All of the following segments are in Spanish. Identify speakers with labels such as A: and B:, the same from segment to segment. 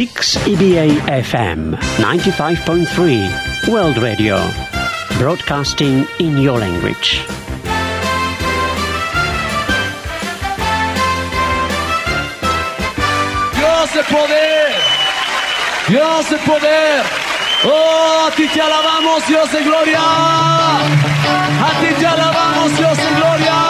A: 6 EBA FM 95.3 World Radio. Broadcasting in your language.
B: Dios de poder. Dios de poder. Oh, a ti te alabamos, Dios de gloria. A ti te alabamos, Dios de gloria.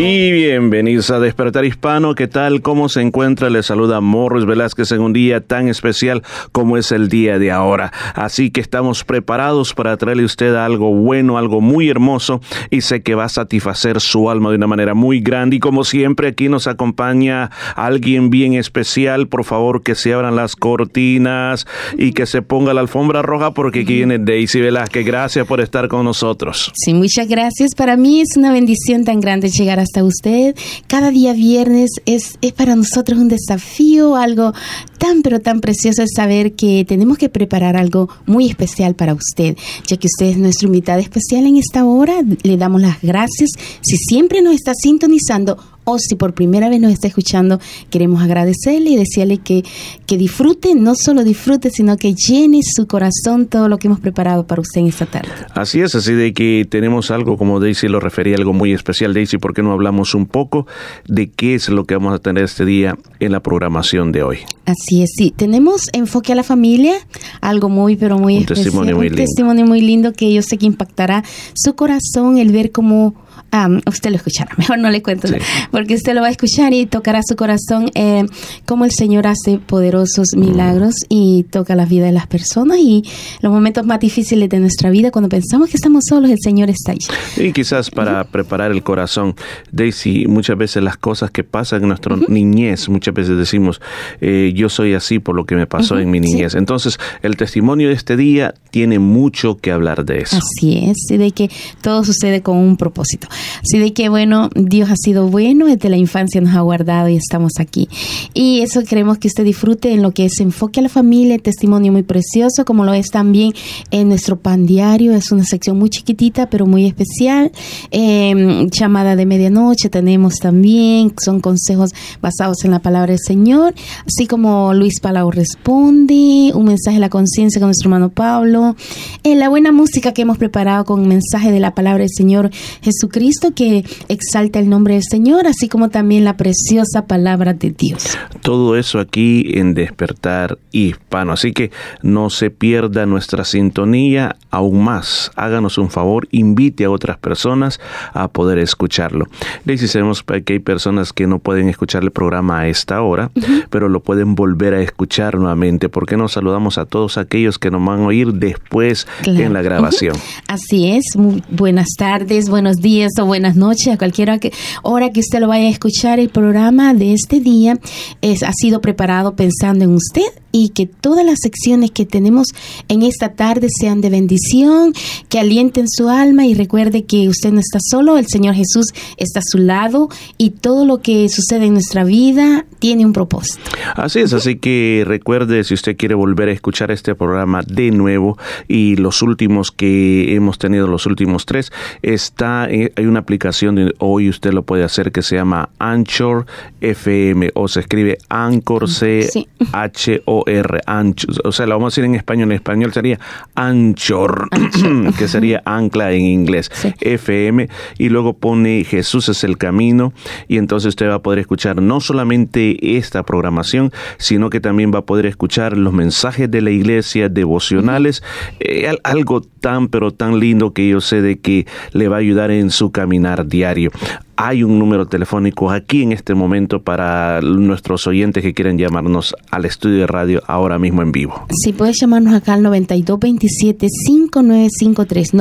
C: Y bienvenidos a Despertar Hispano. ¿Qué tal? ¿Cómo se encuentra? Le saluda Morris Velázquez en un día tan especial como es el día de ahora. Así que estamos preparados para traerle a usted algo bueno, algo muy hermoso y sé que va a satisfacer su alma de una manera muy grande. Y como siempre, aquí nos acompaña alguien bien especial. Por favor, que se abran las cortinas y que se ponga la alfombra roja porque aquí viene Daisy Velázquez. Gracias por estar con nosotros.
D: Sí, muchas gracias. Para mí es una bendición tan grande llegar hasta usted. Cada día viernes es, es para nosotros un desafío, algo tan pero tan precioso es saber que tenemos que preparar algo muy especial para usted, ya que usted es nuestro invitado especial en esta hora. Le damos las gracias. Si siempre nos está sintonizando o si por primera vez nos está escuchando, queremos agradecerle y decirle que, que disfrute, no solo disfrute, sino que llene su corazón todo lo que hemos preparado para usted en esta tarde.
C: Así es, así de que tenemos algo, como Daisy lo refería, algo muy especial. Daisy, ¿por qué no hablamos un poco de qué es lo que vamos a tener este día en la programación de hoy?
D: Así es, sí. Tenemos enfoque a la familia, algo muy, pero muy
C: Un
D: especial.
C: testimonio muy
D: un
C: lindo.
D: testimonio muy lindo que yo sé que impactará su corazón el ver cómo. ah, usted lo escuchará, mejor no le cuento,
C: Sí.
D: porque usted lo va a escuchar y tocará su corazón eh, cómo el Señor hace poderosos
C: Mm.
D: milagros y toca la vida de las personas y los momentos más difíciles de nuestra vida, cuando pensamos que estamos solos, el Señor está ahí.
C: Y quizás para preparar el corazón, Daisy, muchas veces las cosas que pasan en nuestra niñez, muchas veces decimos, eh, yo soy así por lo que me pasó en mi niñez. Entonces, el testimonio de este día tiene mucho que hablar de eso.
D: Así es, y de que todo sucede con un propósito. Así de que, bueno, Dios ha sido bueno, desde la infancia nos ha guardado y estamos aquí. Y eso queremos que usted disfrute en lo que es enfoque a la familia, testimonio muy precioso, como lo es también en nuestro pan diario. Es una sección muy chiquitita, pero muy especial. Eh, llamada de medianoche tenemos también, son consejos basados en la palabra del Señor, así como Luis Palau responde, un mensaje de la conciencia con nuestro hermano Pablo, eh, la buena música que hemos preparado con un mensaje de la palabra del Señor Jesucristo que exalta el nombre del Señor, así como también la preciosa palabra de Dios.
C: Todo eso aquí en Despertar Hispano. Así que no se pierda nuestra sintonía aún más. Háganos un favor, invite a otras personas a poder escucharlo. Daisy, sabemos que hay personas que no pueden escuchar el programa a esta hora, pero lo pueden volver a escuchar nuevamente. ¿Por qué no saludamos a todos aquellos que nos van a oír después
D: Claro.
C: en la grabación?
D: Así es, muy buenas tardes, buenos días o buenas noches, a cualquier hora que, hora que usted lo vaya a escuchar. El programa de este día es, ha sido preparado pensando en usted y que todas las secciones que tenemos en esta tarde sean de bendición, que alienten su alma y recuerde que usted no está solo, el Señor Jesús está a su lado y todo lo que sucede en nuestra vida tiene un propósito.
C: Así es, así que recuerde si usted quiere volver a escuchar este programa de nuevo y los últimos que hemos tenido, los últimos tres, está eh, hay una aplicación de hoy usted lo puede hacer que se llama Anchor FM o se escribe Anchor C. H O R Anchor, o sea, lo vamos a decir en español, en español sería Anchor, que sería ancla en inglés,
D: Sí.
C: FM y luego pone Jesús es el camino y entonces usted va a poder escuchar no solamente esta programación, sino que también va a poder escuchar los mensajes de la iglesia devocionales, eh, al- algo tan pero tan lindo que yo sé de que le va a ayudar en su caminar diario. Hay un número telefónico aquí en este momento para nuestros oyentes que quieren llamarnos al estudio de radio ahora mismo en vivo.
D: Si puedes llamarnos acá al 9227-5953,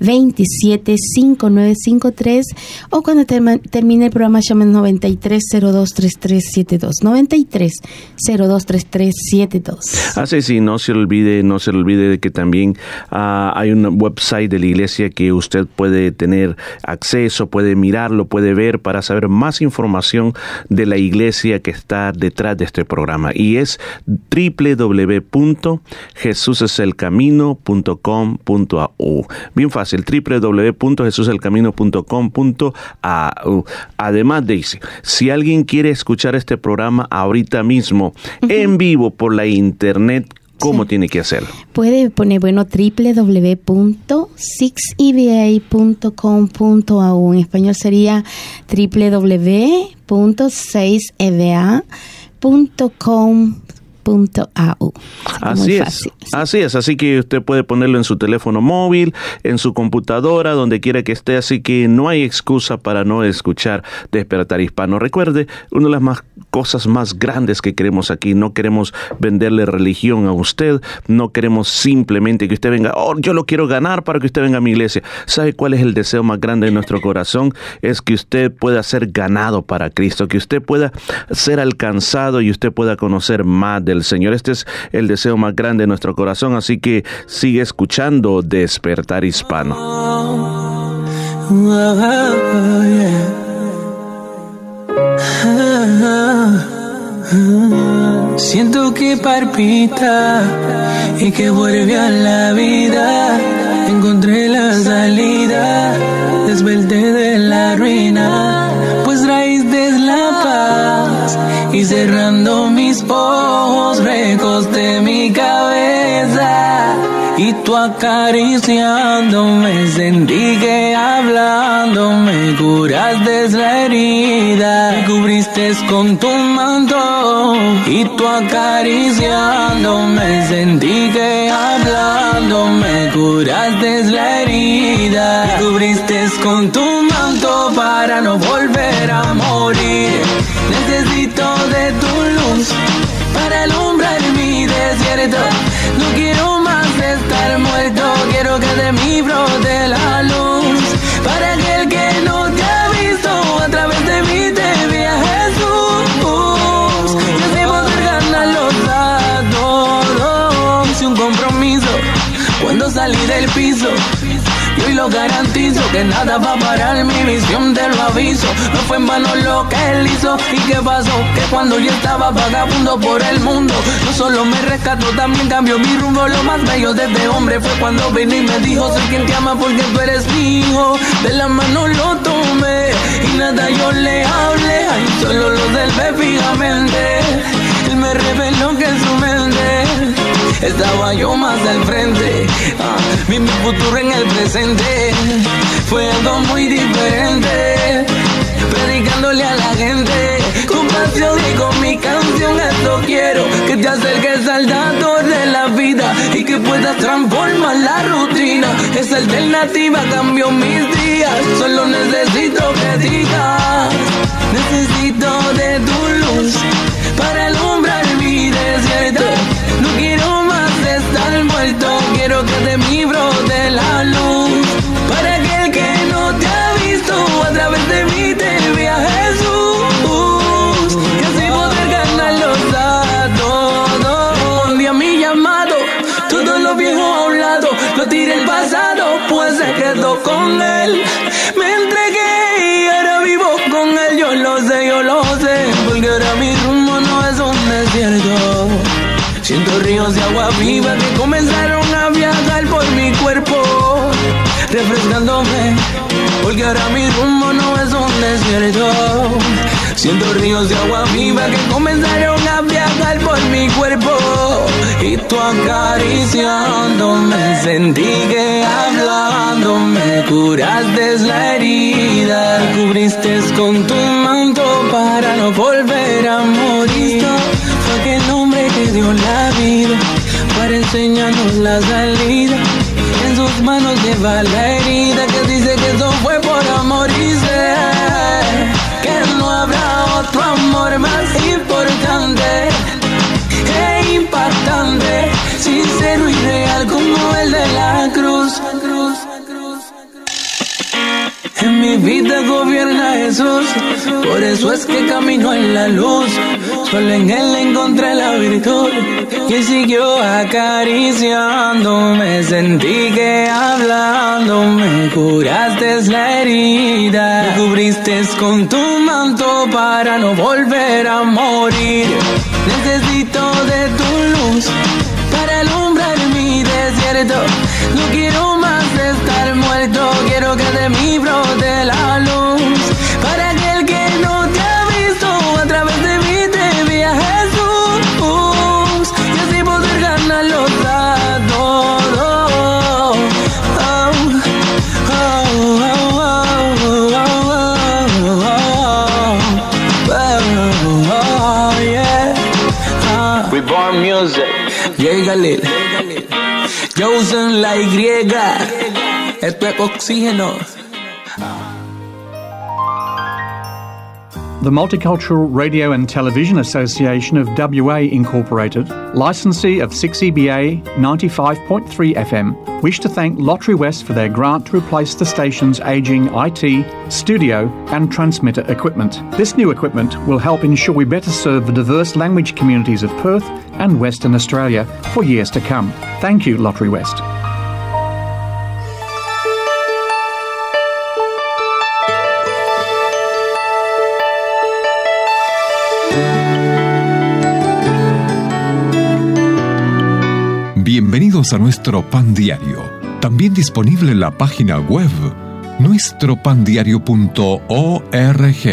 D: 9227-5953, o cuando termine el programa llamen 93023372, 93023372.
C: Así sí, no se olvide, no se olvide de que también ah, hay un website de la iglesia que usted puede tener acceso, puede mirarlo, puede ver para saber más información de la iglesia que está detrás de este programa y es www.jesuseselcamino.com.au. Bien fácil, www.jesuselcamino.com.au. Además dice, si alguien quiere escuchar este programa ahorita mismo en vivo por la internet, ¿cómo
D: Sí.
C: tiene que hacerlo?
D: Puede poner, bueno, www.6eva.com.au. En español sería www.6eva.com.au.
C: Así es, así es, así que usted puede ponerlo en su teléfono móvil, en su computadora, donde quiera que esté, así que no hay excusa para no escuchar Despertar Hispano. Recuerde, una de las más cosas más grandes que queremos aquí, no queremos venderle religión a usted, no queremos simplemente que usted venga, oh, yo lo quiero ganar para que usted venga a mi iglesia. ¿Sabe cuál es el deseo más grande de nuestro corazón? Es que usted pueda ser ganado para Cristo, que usted pueda ser alcanzado y usted pueda conocer más del Señor. Este es el deseo más grande de nuestro corazón, así que sigue escuchando Despertar Hispano.
E: Siento que palpita y que vuelve a la vida. Encontré la salida, desperté de la ruina, Y cerrando mis ojos, recosté mi cabeza. Y tú acariciándome, sentí que hablándome, curaste la herida, me cubriste con tu manto. Y tú acariciándome, sentí que hablándome, curaste la herida, me cubriste con tu manto para no volver a morir. Desierto. No quiero más estar muerto, quiero que de mí brote la luz. Para aquel que no te ha visto, a través de mí te vea Jesús. Y así poder ganarlos a todos. Hice un compromiso cuando salí del piso. Y hoy lo garantizo que nada va a parar mi misión, te lo aviso. No fue en vano lo que él hizo. ¿Y qué pasó? Que cuando yo estaba vagabundo por el mundo, no solo me rescató, también cambió mi rumbo. Lo más bello de este hombre fue cuando vino y me dijo: Soy quien te ama porque tú eres mi hijo. De la mano lo tomé y nada yo le hablé. Ay, solo lo observé fijamente. Él me reveló que en su mente estaba yo más al frente. Ah, vi mi futuro en el presente. Fue algo muy diferente. Predicándole a la gente con pasión y con mi canción. Esto quiero que te acerques al dador de la vida y que puedas transformar la rutina. Esa alternativa cambió mis días. Solo necesito que digas: Necesito de tu luz para alumbrar mi desierto. Quiero que de mí brote la luz. Para aquel que no te ha visto, a través de mí te vea Jesús. Y así poder ganarlos a todos. Un día mi llamado, todo lo viejo a un lado, lo tiré el pasado, pues se quedó con él. Me entregué y ahora vivo con él, yo lo sé, yo lo sé, porque ahora mi rumbo no es un desierto. Siento ríos de agua viva refrescándome. Hoy que ahora mi rumbo no es un desierto. Siento ríos de agua viva que comenzaron a viajar por mi cuerpo. Y tú acariciándome, sentí que hablándome curaste la herida. Cubriste con tu manto para no volver a morir. Fue aquel hombre que dio la vida para enseñarnos la salida. En sus manos lleva la herida que dice que eso fue por amor y sé que no habrá otro amor más importante e impactante, sincero y real como el de la cruz. Mi vida gobierna Jesús, por eso es que camino en la luz. Solo en Él encontré la virtud y siguió acariciándome. Sentí que hablándome curaste la herida. Me cubriste con tu manto para no volver a morir. Necesito de tu luz para alumbrar mi desierto. No quiero más estar muerto, quiero que de mí brote Y. Esto es oxígeno.
F: The Multicultural Radio and Television Association of WA Incorporated, licensee of 6EBA 95.3 FM, wish to thank Lottery West for their grant to replace the station's ageing IT, studio, and transmitter equipment. This new equipment will help ensure we better serve the diverse language communities of Perth and Western Australia for years to come. Thank you, Lottery West.
G: Bienvenidos a nuestro pan diario, también disponible en la página web nuestropandiario.org.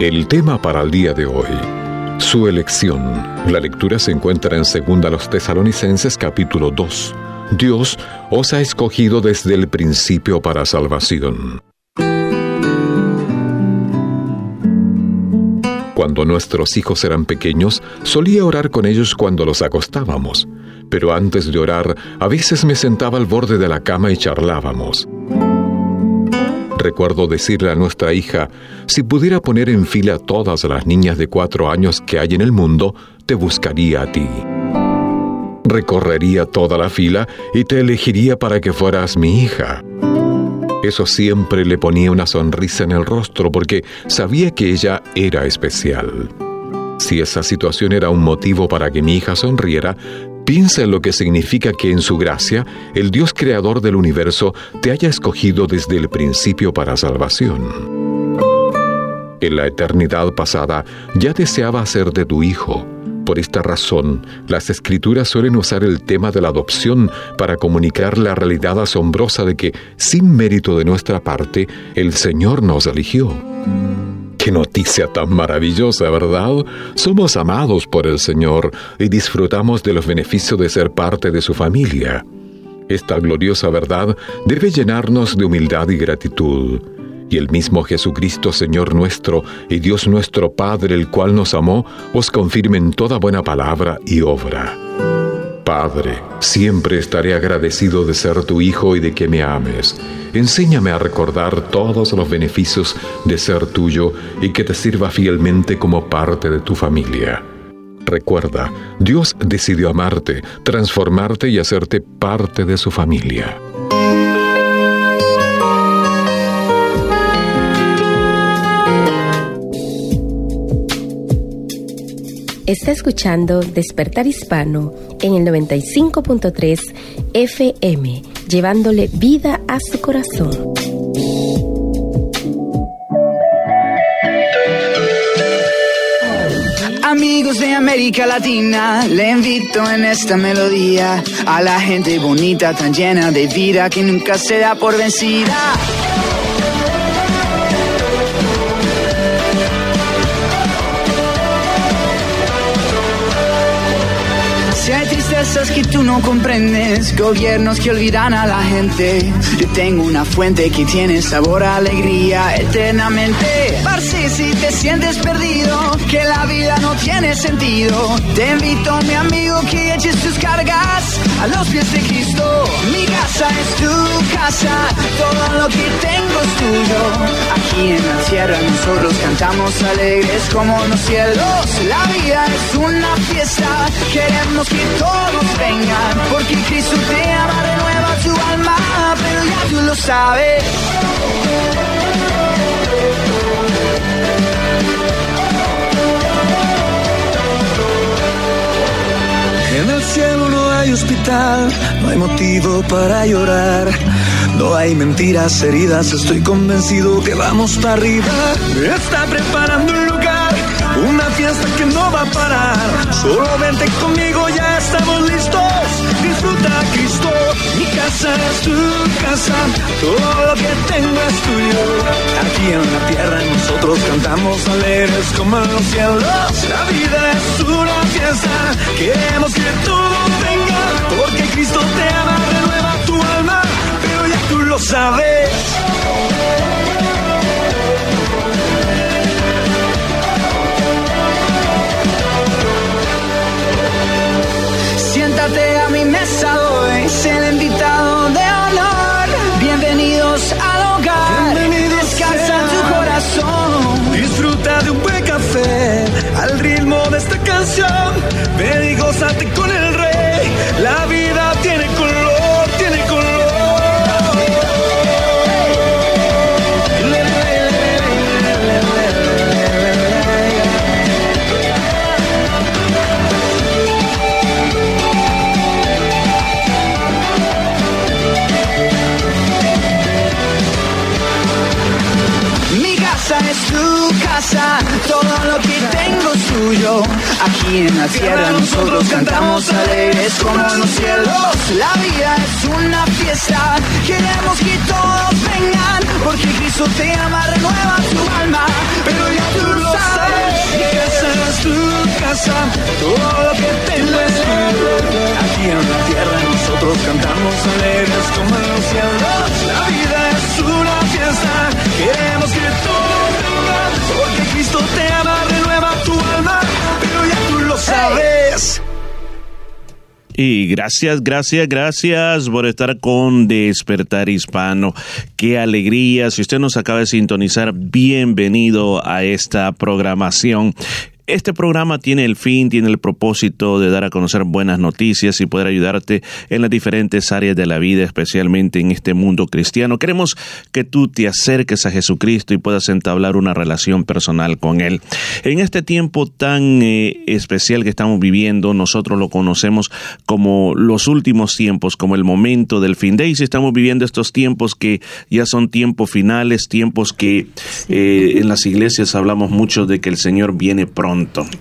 G: El tema para el día de hoy, su elección. La lectura se encuentra en 2 los Tesalonicenses capítulo 2. Dios os ha escogido desde el principio para salvación. Cuando nuestros hijos eran pequeños, solía orar con ellos cuando los acostábamos, pero antes de orar, a veces me sentaba al borde de la cama y charlábamos. Recuerdo decirle a nuestra hija, si pudiera poner en fila todas las niñas de cuatro años que hay en el mundo, te buscaría a ti. Recorrería toda la fila y te elegiría para que fueras mi hija. Eso siempre le ponía una sonrisa en el rostro porque sabía que ella era especial. Si esa situación era un motivo para que mi hija sonriera, piensa en lo que significa que en su gracia, el Dios creador del universo te haya escogido desde el principio para salvación. En la eternidad pasada ya deseaba hacerte tu hijo. Por esta razón, las escrituras suelen usar el tema de la adopción para comunicar la realidad asombrosa de que, sin mérito de nuestra parte, el Señor nos eligió. Qué noticia tan maravillosa, ¿verdad? Somos amados por el Señor y disfrutamos de los beneficios de ser parte de su familia. Esta gloriosa verdad debe llenarnos de humildad y gratitud y el mismo Jesucristo, Señor nuestro, y Dios nuestro Padre, el cual nos amó, os confirme en toda buena palabra y obra. Padre, siempre estaré agradecido de ser tu Hijo y de que me ames. Enséñame a recordar todos los beneficios de ser tuyo y que te sirva fielmente como parte de tu familia. Recuerda, Dios decidió amarte, transformarte y hacerte parte de su familia.
H: Está escuchando Despertar Hispano en el 95.3 FM, llevándole vida a su corazón.
I: Amigos de América Latina, le invito en esta melodía a la gente bonita, tan llena de vida que nunca se da por vencida. Que tú no comprendes, gobiernos que olvidan a la gente, yo tengo una fuente que tiene sabor a alegría eternamente. Parce, si te sientes perdido, que la vida no tiene sentido, te invito, mi amigo, que eches tus cargas a los pies de Cristo. Mi casa es tu casa, todo lo que tengo es tuyo. Aquí en la tierra nosotros cantamos alegres como los cielos. La vida es una fiesta, queremos que todos porque Cristo te ama, renueva tu alma, pero ya tú lo sabes.
J: En el cielo no hay hospital, no hay motivo para llorar. No hay mentiras, heridas, estoy convencido que vamos para arriba. Está preparando un lugar, una fiesta que no va a parar. Solo vente conmigo, ya estamos listos. Disfruta Cristo, mi casa es tu casa, todo lo que tengo es tuyo. Aquí en la tierra nosotros cantamos alegres como en los cielos. La vida es una fiesta, queremos que todo venga, porque Cristo te ama, renueva tu alma, pero ya tú lo sabes.
I: Siéntate a mi mesa hoy, sé el invitado de honor. Bienvenidos al hogar, descansa tu corazón.
J: Disfruta de un buen café al ritmo de esta canción. Ven y gózate con el
I: Aquí en la tierra nosotros cantamos alegres como los cielos. La vida es una fiesta, queremos que todos vengan, porque Cristo te ama, renueva tu alma, pero ya tú lo sabes.
J: Mi casa es tu casa, todo lo que tengo es. Aquí en la tierra nosotros cantamos alegres como en los cielos. La vida es una fiesta, queremos que todos vengan, porque Cristo te sabes.
C: Y gracias, gracias, gracias por estar con Despertar Hispano. Qué alegría. Si usted nos acaba de sintonizar, bienvenido a esta programación. Este programa tiene el fin, tiene el propósito de dar a conocer buenas noticias y poder ayudarte en las diferentes áreas de la vida, especialmente en este mundo cristiano. Queremos que tú te acerques a Jesucristo y puedas entablar una relación personal con Él. En este tiempo tan eh, especial que estamos viviendo, nosotros lo conocemos como los últimos tiempos, como el momento del fin de y si estamos viviendo estos tiempos que ya son tiempos finales, tiempos que eh, en las iglesias hablamos mucho de que el Señor viene pronto.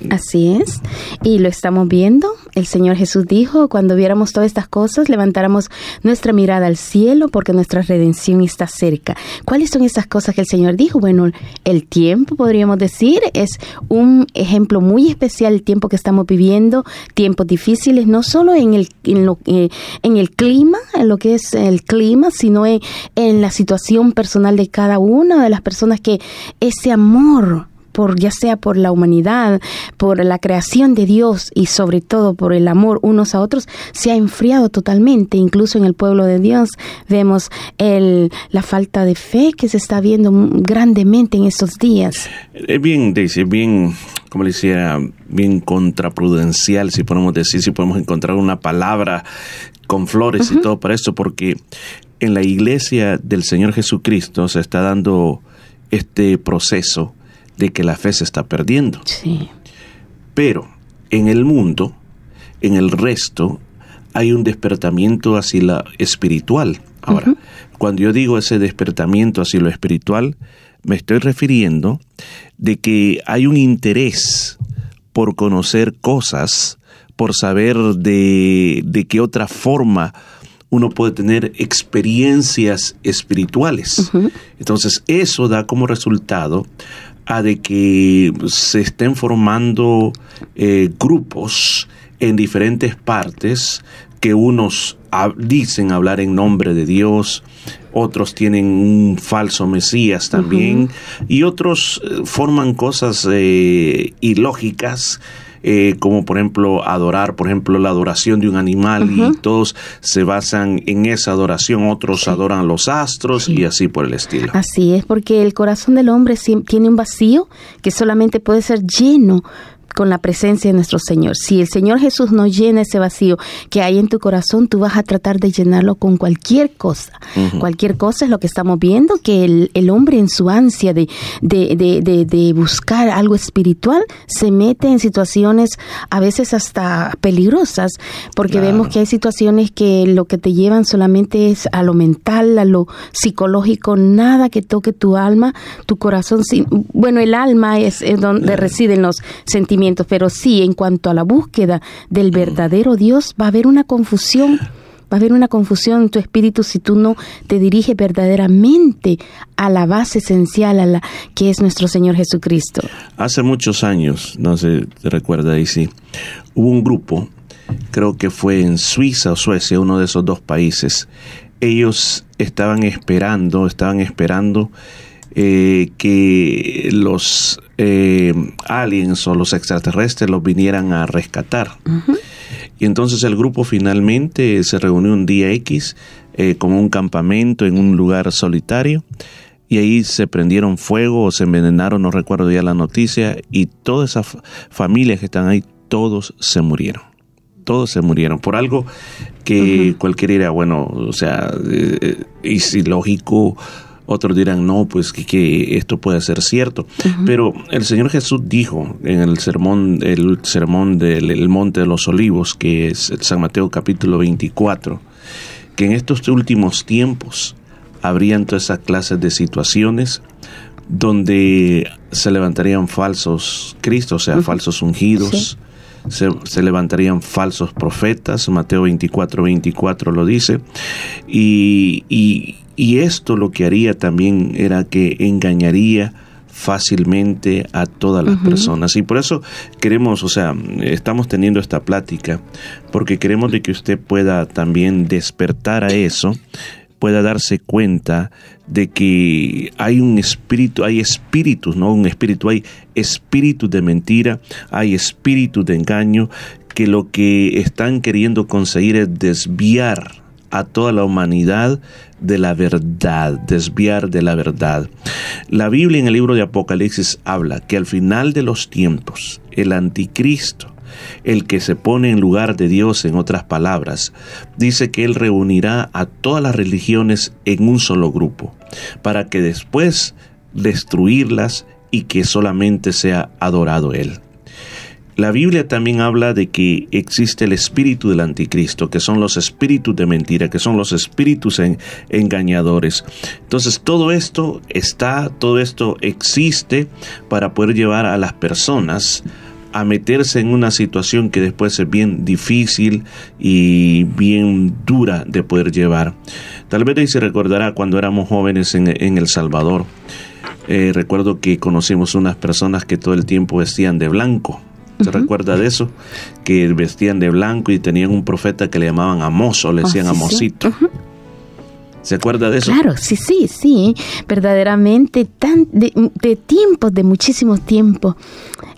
D: Así es. Y lo estamos viendo. El Señor Jesús dijo, cuando viéramos todas estas cosas, levantáramos nuestra mirada al cielo porque nuestra redención está cerca. ¿Cuáles son esas cosas que el Señor dijo? Bueno, el tiempo, podríamos decir, es un ejemplo muy especial, el tiempo que estamos viviendo, tiempos difíciles, no solo en el, en lo, eh, en el clima, en lo que es el clima, sino en, en la situación personal de cada una de las personas que ese amor por ya sea por la humanidad, por la creación de Dios y sobre todo por el amor unos a otros, se ha enfriado totalmente. Incluso en el pueblo de Dios vemos el, la falta de fe que se está viendo grandemente en estos días.
C: Es bien, Daisy, bien, como le decía, bien contraprudencial, si podemos decir, si podemos encontrar una palabra con flores y todo para esto, porque en la iglesia del Señor Jesucristo se está dando este proceso de que la fe se está perdiendo.
D: Sí.
C: Pero en el mundo, en el resto, hay un despertamiento hacia la espiritual. Ahora, cuando yo digo ese despertamiento hacia lo espiritual, me estoy refiriendo de que hay un interés por conocer cosas, por saber de, de qué otra forma uno puede tener experiencias espirituales. Entonces, eso da como resultado a de que se estén formando eh, grupos en diferentes partes que unos dicen hablar en nombre de Dios, otros tienen un falso Mesías también, y otros eh, forman cosas eh, ilógicas, eh, como por ejemplo adorar, por ejemplo, la adoración de un animal, y todos se basan en esa adoración, otros adoran los astros y así por el estilo.
D: Así es, porque el corazón del hombre tiene un vacío que solamente puede ser lleno con la presencia de nuestro Señor. Si el Señor Jesús no llena ese vacío que hay en tu corazón, tú vas a tratar de llenarlo con cualquier cosa. Cualquier cosa es lo que estamos viendo, que el, el hombre en su ansia de, de, de, buscar algo espiritual se mete en situaciones a veces hasta peligrosas, porque
J: Claro.
D: vemos que hay situaciones que lo que te llevan solamente es a lo mental, a lo psicológico, nada que toque tu alma, tu corazón. Bueno, el alma es, es donde residen los sentimientos, pero sí, en cuanto a la búsqueda del verdadero Dios, va a haber una confusión. Va a haber una confusión en tu espíritu si tú no te diriges verdaderamente a la base esencial, a la que es nuestro Señor Jesucristo.
C: Hace muchos años, no sé, te recuerda ahí sí, hubo un grupo, creo que fue en Suiza o Suecia, uno de esos dos países. Ellos estaban esperando, estaban esperando eh, que los eh, aliens o los extraterrestres los vinieran a rescatar. Y entonces el grupo finalmente se reunió un día X eh, como un campamento en un lugar solitario y ahí se prendieron fuego o se envenenaron, no recuerdo ya la noticia, y todas esas fa- familias que están ahí, todos se murieron. Todos se murieron por algo que cualquiera dirá, bueno, o sea, eh, es ilógico. Otros dirán, no, pues que, que esto puede ser cierto. Pero el Señor Jesús dijo en el sermón, el sermón del el Monte de los Olivos, que es San Mateo capítulo 24, que en estos últimos tiempos habrían todas esas clases de situaciones donde se levantarían falsos cristos, o sea, falsos ungidos, se, se levantarían falsos profetas, Mateo 24, 24 lo dice, y, y, y esto lo que haría también era que engañaría fácilmente a todas las personas. Y por eso queremos, o sea, estamos teniendo esta plática porque queremos de que usted pueda también despertar a eso, pueda darse cuenta de que hay un espíritu, hay espíritus, no un espíritu, hay espíritus de mentira, hay espíritus de engaño, que lo que están queriendo conseguir es desviar a toda la humanidad de la verdad, desviar de la verdad. La Biblia en el libro de Apocalipsis habla que al final de los tiempos, el anticristo, el que se pone en lugar de Dios, en otras palabras, dice que Él reunirá a todas las religiones en un solo grupo, para que después destruirlas y que solamente sea adorado Él. La Biblia también habla de que existe el espíritu del anticristo, que son los espíritus de mentira, que son los espíritus en- engañadores. Entonces todo esto está, todo esto existe para poder llevar a las personas a meterse en una situación que después es bien difícil y bien dura de poder llevar. Tal vez ahí se recordará cuando éramos jóvenes en, en El Salvador. Eh, recuerdo que conocimos unas personas que todo el tiempo vestían de blanco. ¿Se recuerda de eso? Que vestían de blanco y tenían un profeta que le llamaban Amos o le
D: Ah,
C: decían
D: sí, sí.
C: Amosito. ¿Se acuerda de eso?
D: Claro, sí, sí, sí. Verdaderamente, tan de, de tiempos, de muchísimo tiempo,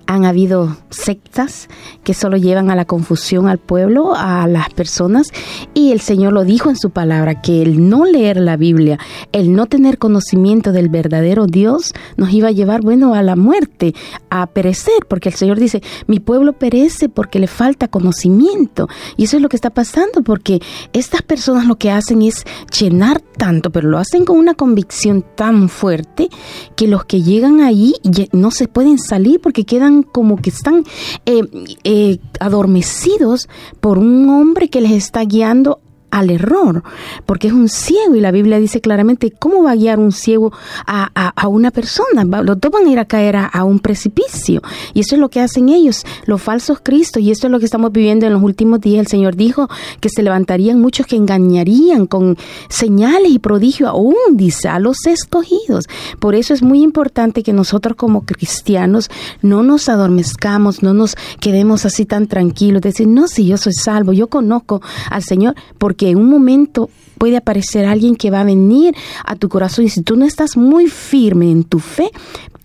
D: han habido sectas que solo llevan a la confusión al pueblo, a las personas, y el Señor lo dijo en su palabra, que el no leer la Biblia, el no tener conocimiento del verdadero Dios, nos iba a llevar, bueno, a la muerte, a perecer, porque el Señor dice, mi pueblo perece porque le falta conocimiento. Y eso es lo que está pasando, porque estas personas lo que hacen es llenar tanto, pero lo hacen con una convicción tan fuerte que los que llegan ya no se pueden salir porque quedan como que están eh, eh, adormecidos por un hombre que les está guiando al error, porque es un ciego y la Biblia dice claramente cómo va a guiar un ciego a, a, una persona. Los dos van a ir a caer a, un precipicio y eso es lo que hacen ellos, los falsos cristos y esto es lo que estamos viviendo en los últimos días. El Señor dijo que se levantarían muchos que engañarían con señales y prodigios aún, dice, a los escogidos. Por eso es muy importante que nosotros como cristianos no nos adormezcamos, no nos quedemos así tan tranquilos, decir, no, si yo soy salvo, yo conozco al Señor, porque que en un momento puede aparecer alguien que va a venir a tu corazón. Y si tú no estás muy firme en tu fe,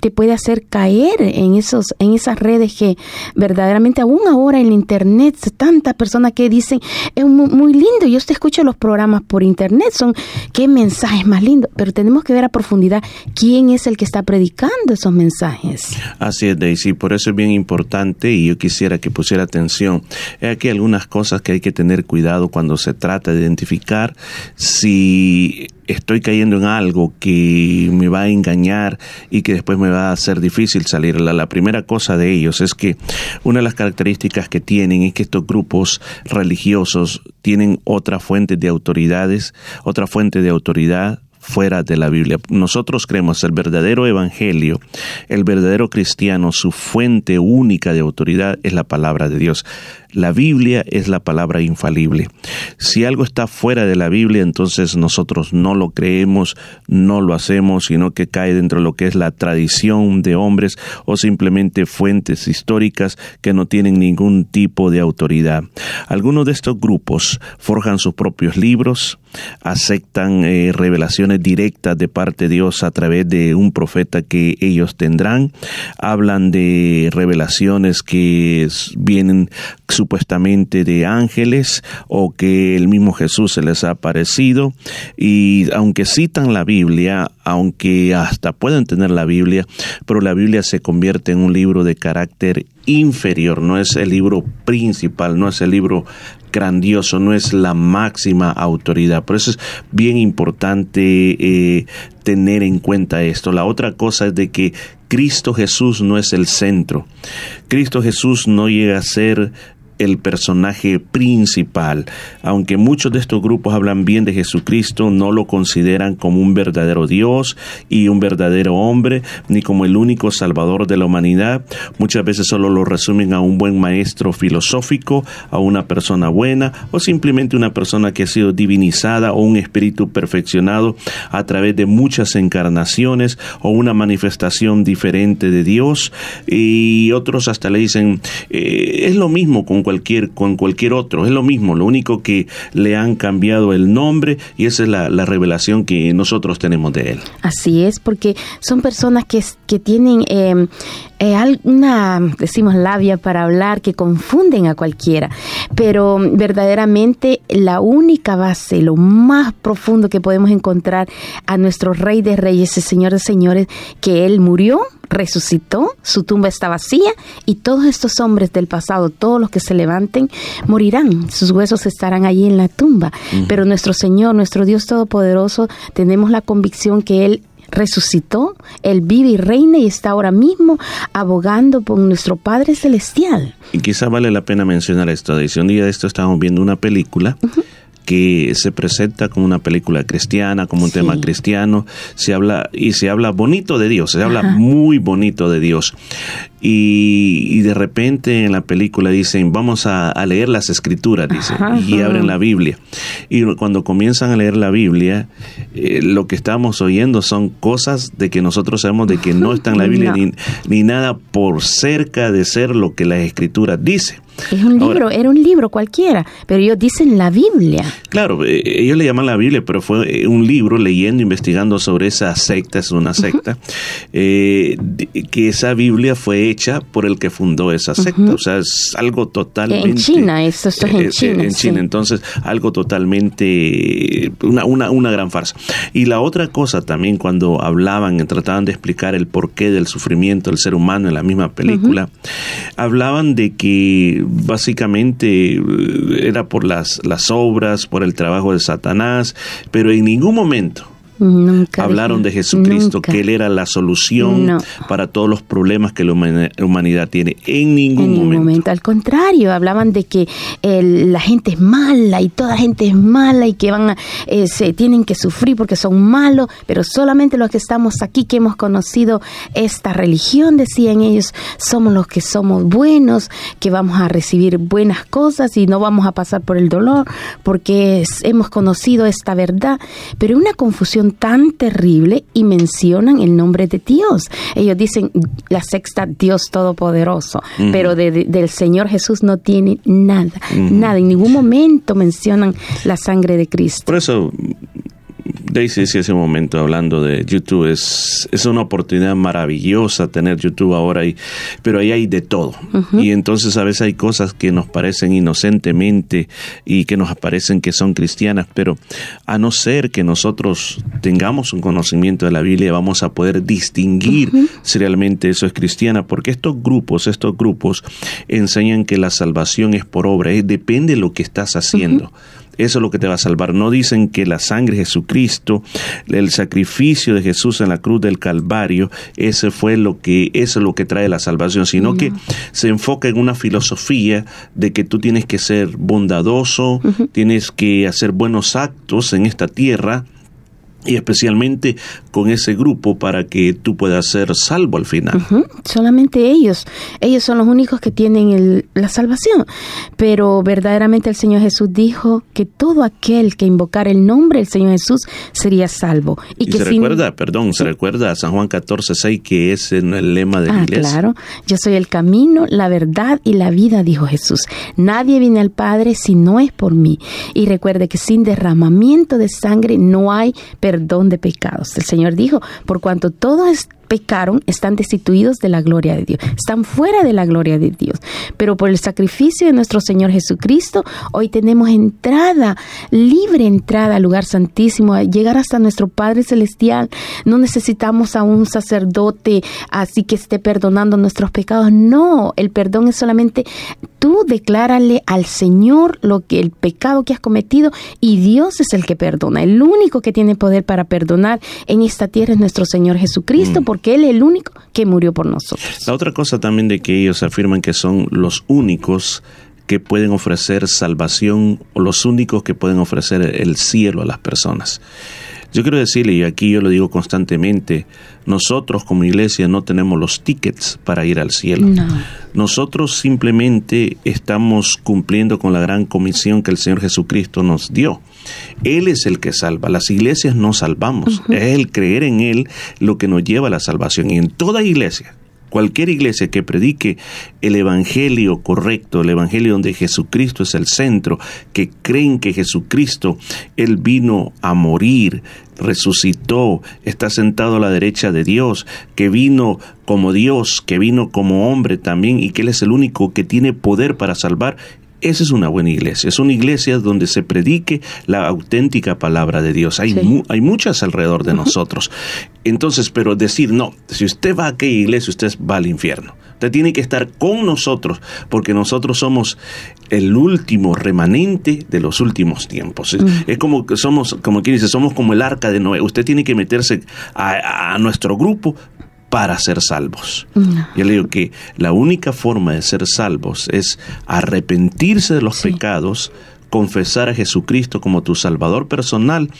D: te puede hacer caer en esos en esas redes que verdaderamente aún ahora en internet tantas personas que dicen es muy, lindo yo te escucho los programas por internet son qué mensajes más lindos pero tenemos que ver a profundidad quién es el que está predicando esos mensajes.
C: Así es Daisy por eso es bien importante y yo quisiera que pusiera atención. Aquí algunas cosas que hay que tener cuidado cuando se trata de identificar si estoy cayendo en algo que me va a engañar y que después me va a ser difícil salir. La, la, primera cosa de ellos es que una de las características que tienen es que estos grupos religiosos tienen otra fuente de autoridades, otra fuente de autoridad fuera de la Biblia. Nosotros creemos el verdadero evangelio, el verdadero cristiano, su fuente única de autoridad es la palabra de Dios. La Biblia es la palabra infalible. Si algo está fuera de la Biblia, entonces nosotros no lo creemos, no lo hacemos, sino que cae dentro de lo que es la tradición de hombres o simplemente fuentes históricas que no tienen ningún tipo de autoridad. Algunos de estos grupos forjan sus propios libros, aceptan eh, revelaciones directas de parte de Dios a través de un profeta que ellos tendrán, hablan de revelaciones que vienen supuestamente de ángeles o que el mismo Jesús se les ha aparecido y aunque citan la Biblia, aunque hasta pueden tener la Biblia, pero la Biblia se convierte en un libro de carácter inferior, no es el libro principal, no es el libro grandioso, no es la máxima autoridad. Por eso es bien importante eh, tener en cuenta esto. La otra cosa es de que Cristo Jesús no es el centro. Cristo Jesús no llega a ser el personaje principal. Aunque muchos de estos grupos hablan bien de Jesucristo, no lo consideran como un verdadero Dios y un verdadero hombre, ni como el único salvador de la humanidad. Muchas veces solo lo resumen a un buen maestro filosófico, a una persona buena o simplemente una persona que ha sido divinizada o un espíritu perfeccionado a través de muchas encarnaciones o una manifestación diferente de Dios. Y otros hasta le dicen, eh, es lo mismo con cualquier, con cualquier otro. Es lo mismo, lo único que le han cambiado el nombre y esa es la, revelación que nosotros tenemos de él.
D: Así es, porque son personas que, que tienen eh, eh, una, decimos, labia para hablar que confunden a cualquiera, pero verdaderamente la única base, lo más profundo que podemos encontrar a nuestro Rey de Reyes, el Señor de Señores, que Él murió, resucitó, su tumba está vacía y todos estos hombres del pasado, todos los que se levanten, morirán, sus huesos estarán allí en la tumba. Pero nuestro Señor, nuestro Dios Todopoderoso, tenemos la convicción que Él resucitó, Él vive y reina y está ahora mismo abogando por nuestro Padre Celestial.
C: Y quizá vale la pena mencionar esto. De un día de esto estábamos viendo una película que se presenta como una película cristiana, como un tema cristiano, se habla y se habla bonito de Dios, se habla muy bonito de Dios. Y, de repente en la película dicen, vamos a, leer las escrituras, dice, y abren la Biblia. Y cuando comienzan a leer la Biblia, eh, lo que estamos oyendo son cosas de que nosotros sabemos de que no está en la Biblia ni, ni nada por cerca de ser lo que la escritura dice.
D: Es un libro, era un libro cualquiera, pero ellos dicen la Biblia.
C: Claro, eh, ellos le llaman la Biblia, pero fue eh, un libro leyendo, investigando sobre esa secta, es una secta, eh, que esa Biblia fue hecha por el que fundó esa secta, o sea, es algo totalmente...
D: En China, esto, es en China.
C: En China, entonces algo totalmente, una, una, una gran farsa. Y la otra cosa también, cuando hablaban, trataban de explicar el porqué del sufrimiento del ser humano en la misma película, hablaban de que básicamente eh, era por las, las obras, por el trabajo de Satanás, pero en ningún momento
D: Nunca
C: hablaron de Jesucristo,
D: nunca.
C: que Él era la solución
D: No.
C: para todos los problemas que la humanidad tiene. En ningún
D: en ningún
C: momento.
D: momento. Al contrario, hablaban de que el- la gente es mala y toda la gente es mala y que van a, eh, se tienen que sufrir porque son malos, pero solamente los que estamos aquí, que hemos conocido esta religión, decían ellos, somos los que somos buenos, que vamos a recibir buenas cosas y no vamos a pasar por el dolor porque es- hemos conocido esta verdad. Pero una confusión tan terrible y mencionan el nombre de Dios. Ellos dicen la sexta Dios Todopoderoso,
J: Ujú.
D: pero de- de- del Señor Jesús no tiene nada,
C: Ujú.
D: nada. En ningún momento mencionan la sangre de Cristo.
C: Por eso, Daisy decía hace un momento hablando de YouTube, es, es una oportunidad maravillosa tener YouTube ahora, y, pero ahí hay de todo. Y entonces a veces hay cosas que nos parecen inocentemente y que nos parecen que son cristianas, pero a no ser que nosotros tengamos un conocimiento de la Biblia, vamos a poder distinguir si realmente eso es cristiana, porque estos grupos, estos grupos enseñan que la salvación es por obra, es, depende de lo que estás haciendo. Eso es lo que te va a salvar. No dicen que la sangre de Jesucristo, el sacrificio de Jesús en la cruz del Calvario, ese fue lo que, eso es lo que trae la salvación, sino que se enfoca en una filosofía de que tú tienes que ser bondadoso, tienes que hacer buenos actos en esta tierra y especialmente con ese grupo para que tú puedas ser salvo al final.
D: Solamente ellos, ellos son los únicos que tienen el- la salvación. Pero verdaderamente el Señor Jesús dijo que todo aquel que invocara el nombre del Señor Jesús sería salvo. Y,
C: Y,
D: que
C: se
D: sin-
C: recuerda, perdón, se recuerda a San Juan 14, 6, que es en el lema de la
D: Ah,
C: iglesia.
D: claro. Yo soy el camino, la verdad y la vida, dijo Jesús. Nadie viene al Padre si no es por mí. Y recuerde que sin derramamiento de sangre no hay perdón de pecados. El Señor dijo, por cuanto todos pecaron, están destituidos de la gloria de Dios, están fuera de la gloria de Dios. Pero por el sacrificio de nuestro Señor Jesucristo, hoy tenemos entrada, libre entrada al lugar santísimo, a llegar hasta nuestro Padre Celestial. No necesitamos a un sacerdote así que esté perdonando nuestros pecados. No, el perdón es solamente tú declárale al Señor lo que el pecado que has cometido y Dios es el que perdona. El único que tiene poder para perdonar en esta tierra es nuestro Señor Jesucristo,
C: Mm.
D: Porque Él es el único que murió por nosotros.
C: La otra cosa también de que ellos afirman que son los únicos que pueden ofrecer salvación o los únicos que pueden ofrecer el cielo a las personas. Yo quiero decirle, y aquí yo lo digo constantemente, nosotros como iglesia no tenemos los tickets para ir al cielo.
D: No.
C: Nosotros simplemente estamos cumpliendo con la gran comisión que el Señor Jesucristo nos dio. Él es el que salva. Las iglesias no salvamos. Es el creer en Él lo que nos lleva a la salvación. Y en toda iglesia, cualquier iglesia que predique el evangelio correcto, el evangelio donde Jesucristo es el centro, que creen que Jesucristo, Él vino a morir, resucitó, está sentado a la derecha de Dios, que vino como Dios, que vino como hombre también y que Él es el único que tiene poder para salvar. Esa es una buena iglesia, es una iglesia donde se predique la auténtica palabra de Dios. Hay, mu- hay muchas alrededor de nosotros. Entonces, pero decir, no, si usted va a aquella iglesia, usted va al infierno. Usted tiene que estar con nosotros, porque nosotros somos el último remanente de los últimos tiempos. Es, es como que somos, como quien dice, somos como el arca de Noé. Usted tiene que meterse a, a nuestro grupo para ser salvos. Yo le digo que la única forma de ser salvos es arrepentirse de los pecados, confesar a Jesucristo como tu Salvador personal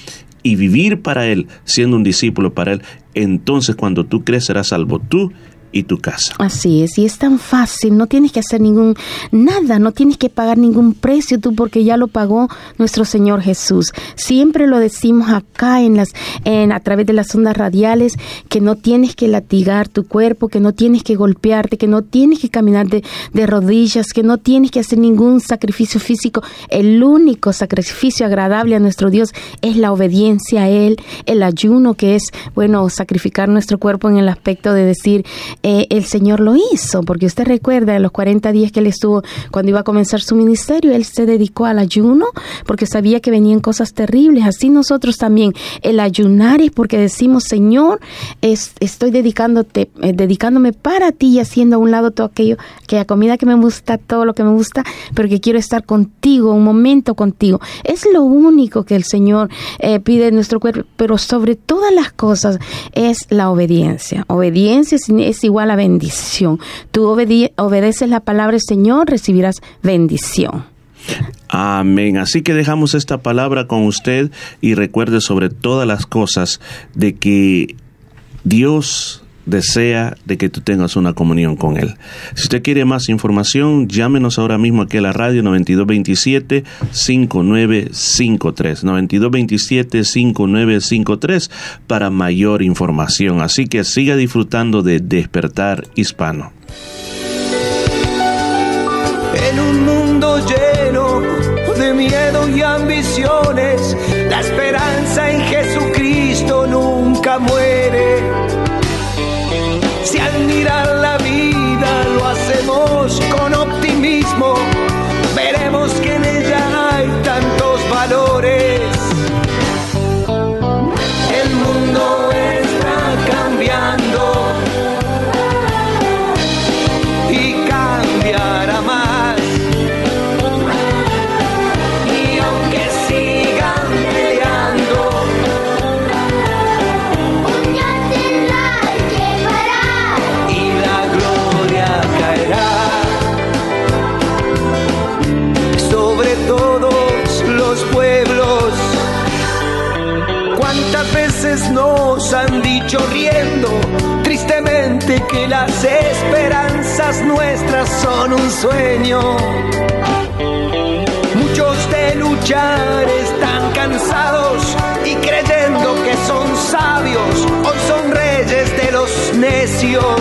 C: y vivir para Él, siendo un discípulo para Él. Entonces cuando tú crees serás salvo tú y tu casa.
D: Así es, y es tan fácil, no tienes que hacer ningún nada, no tienes que pagar ningún precio tú porque ya lo pagó nuestro Señor Jesús. Siempre lo decimos acá en las en a través de las ondas radiales que no tienes que latigar tu cuerpo, que no tienes que golpearte, que no tienes que caminar de, de rodillas, que no tienes que hacer ningún sacrificio físico. El único sacrificio agradable a nuestro Dios es la obediencia a él, el ayuno que es, bueno, sacrificar nuestro cuerpo en el aspecto de decir eh, el Señor lo hizo, porque usted recuerda los 40 días que él estuvo cuando iba a comenzar su ministerio, él se dedicó al ayuno porque sabía que venían cosas terribles. Así nosotros también, el ayunar es porque decimos, Señor, estoy dedicándote, eh, dedicándome para ti y haciendo a un lado todo aquello, que la comida que me gusta, todo lo que me gusta, pero que quiero estar contigo, un momento contigo. Es lo único que el Señor eh, pide en nuestro cuerpo, pero sobre todas las cosas es la obediencia. Obediencia es igual bendición. Tú obedeces la palabra del Señor, recibirás bendición.
C: Amén. Así que dejamos esta palabra con usted y recuerde sobre todas las cosas de que Dios desea de que tú tengas una comunión con Él. Si usted quiere más información, llámenos ahora mismo aquí a la radio 9227-5953. 9227-5953 para mayor información. Así que siga disfrutando de Despertar Hispano.
J: En un mundo lleno de miedo y ambiciones, la esperanza en Jesucristo nunca muere. Si al mirar nos han dicho riendo tristemente que las esperanzas nuestras son un sueño? Muchos de luchar están cansados y creyendo que son sabios, hoy son reyes de los necios.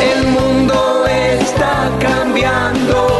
J: El mundo está cambiando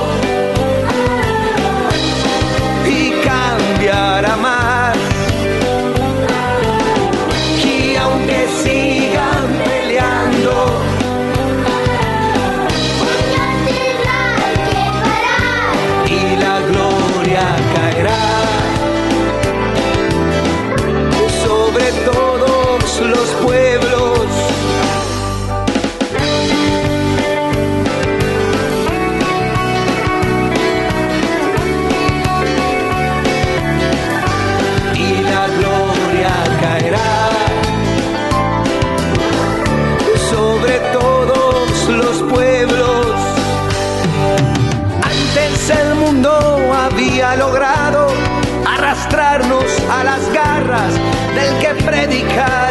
J: predica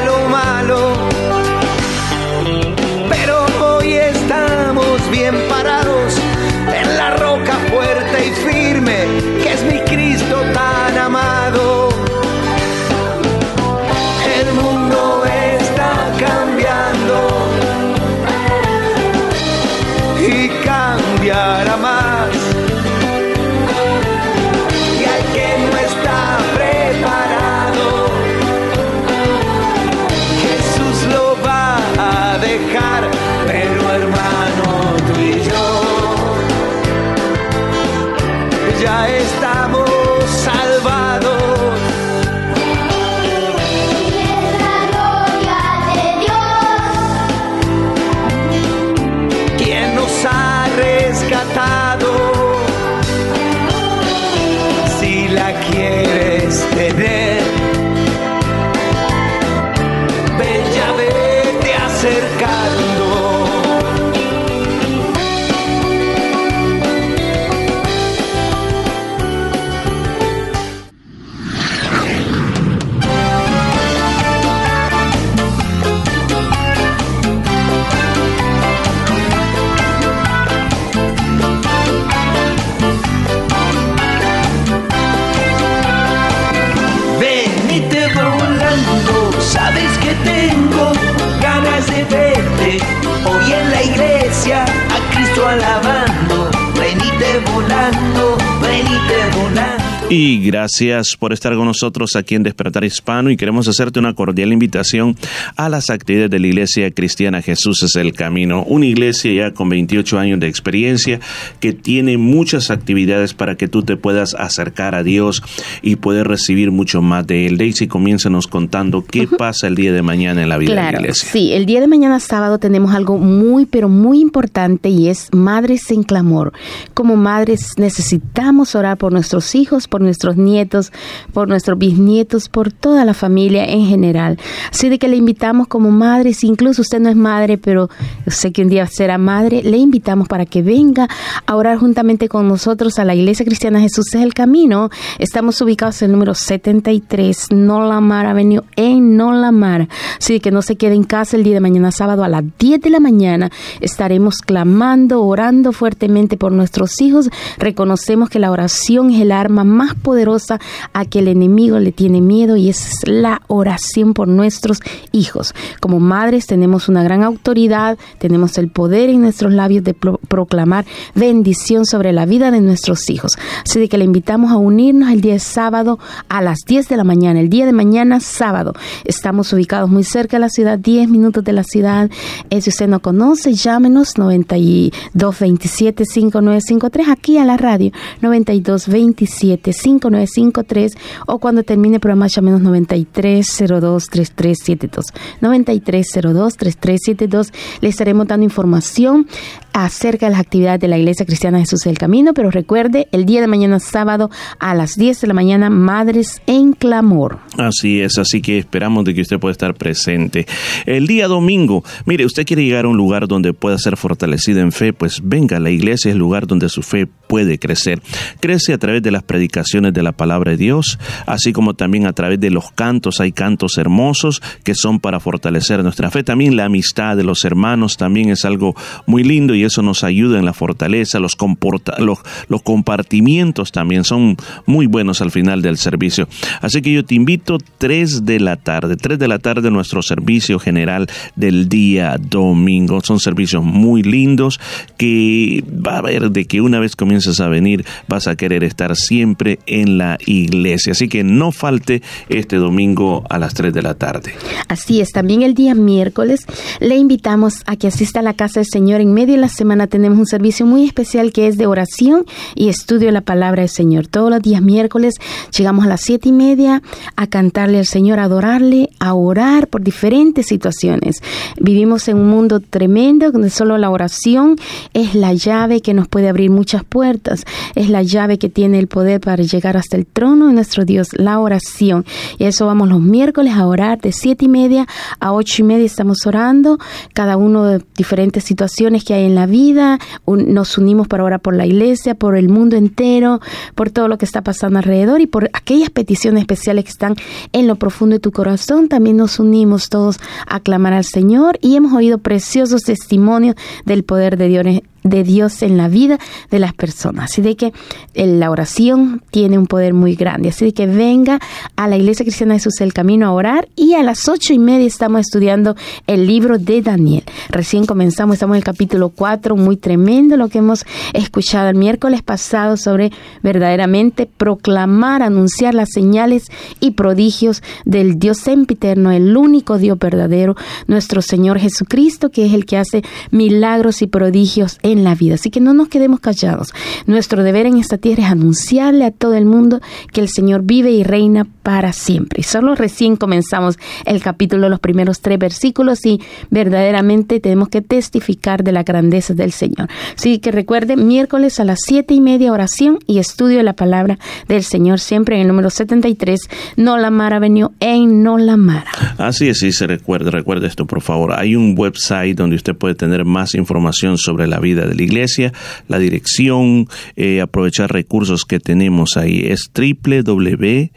J: simple now. Y
C: gracias por estar con nosotros aquí en Despertar Hispano y queremos hacerte una cordial invitación a las actividades de la Iglesia Cristiana Jesús es el Camino, una iglesia ya con 28 años de experiencia que tiene muchas actividades para que tú te puedas acercar a Dios y poder recibir mucho más de Él. Daisy, comiénzanos contando qué pasa el día de mañana en la vida de la iglesia.
D: Sí, el día de mañana sábado tenemos algo muy, pero muy importante y es Madres en Clamor. Como madres necesitamos orar por nuestros hijos, por nuestros nietos, por nuestros bisnietos, por toda la familia en general. Así de que le invitamos como madres, incluso usted no es madre, pero sé que un día será madre, le invitamos para que venga a orar juntamente con nosotros a la Iglesia Cristiana Jesús es el Camino. Estamos ubicados en el número 73 Nolamar Avenue en Nolamar. Así que no se quede en casa el día de mañana sábado a las 10 de la mañana. Estaremos clamando, orando fuertemente por nuestros hijos. Reconocemos que la oración es el arma más poderosa a que el enemigo le tiene miedo y es la oración por nuestros hijos. Como madres tenemos una gran autoridad, tenemos el poder en nuestros labios de proclamar bendición sobre la vida de nuestros hijos. Así que le invitamos a unirnos el día de sábado a las 10 de la mañana, el día de mañana sábado. Estamos ubicados muy cerca de la ciudad, 10 minutos de la ciudad. Eh, si usted no conoce, llámenos 9227 5953 aquí a la radio 9227 5953 o cuando termine el programa llámenos 9302 3372 9302 3372 le estaremos dando información acerca de las actividades de la Iglesia Cristiana Jesús del Camino, pero recuerde, el día de mañana sábado a las 10 de la mañana, Madres en Clamor.
C: Así es, así que esperamos de que usted pueda estar presente. El día domingo, mire, usted quiere llegar a un lugar donde pueda ser fortalecida en fe, pues venga, la iglesia es el lugar donde su fe puede crecer. Crece a través de las predicaciones de la palabra de Dios, así como también a través de los cantos. Hay cantos hermosos que son para fortalecer nuestra fe. También la amistad de los hermanos también es algo muy lindo y eso nos ayuda en la fortaleza. Los, comporta los, los compartimientos también son muy buenos al final del servicio. Así que yo te invito 3 de la tarde, 3 de la tarde nuestro servicio general del día domingo. Son servicios muy lindos que va a ver de que una vez comiences a venir vas a querer estar siempre en la iglesia. Así que no falte este domingo a las 3 de la tarde.
D: Así es, también el día miércoles le invitamos a que asista a la casa del Señor en medio de la semana tenemos un servicio muy especial que es de oración y estudio de la palabra del Señor. Todos los días miércoles llegamos a las siete y media a cantarle al Señor, a adorarle, a orar por diferentes situaciones. Vivimos en un mundo tremendo donde solo la oración es la llave que nos puede abrir muchas puertas, es la llave que tiene el poder para llegar hasta el trono de nuestro Dios, la oración. Y eso vamos los miércoles a orar de siete y media a ocho y media estamos orando, cada uno de diferentes situaciones que hay en la vida, nos unimos para orar por la iglesia, por el mundo entero, por todo lo que está pasando alrededor y por aquellas peticiones especiales que están en lo profundo de tu corazón. También nos unimos todos a clamar al Señor y hemos oído preciosos testimonios del poder de Dios de Dios en la vida de las personas. Así de que eh, la oración tiene un poder muy grande. Así de que venga a la Iglesia Cristiana de Jesús el Camino a orar y a las ocho y media estamos estudiando el libro de Daniel. Recién comenzamos, estamos en el capítulo 4, muy tremendo lo que hemos escuchado el miércoles pasado sobre verdaderamente proclamar, anunciar las señales y prodigios del Dios sempiterno, el único Dios verdadero, nuestro Señor Jesucristo, que es el que hace milagros y prodigios en la vida. Así que no nos quedemos callados. Nuestro deber en esta tierra es anunciarle a todo el mundo que el Señor vive y reina para siempre. Y solo recién comenzamos el capítulo, los primeros tres versículos y verdaderamente tenemos que testificar de la grandeza del Señor. Así que recuerde, miércoles a las siete y media oración y estudio de la palabra del Señor, siempre en el número 73, Nolamara Avenue en Nolamara.
C: Así es, sí se recuerde, recuerde esto por favor. Hay un website donde usted puede tener más información sobre la vida de la iglesia, la dirección, eh, aprovechar recursos que tenemos ahí. Es www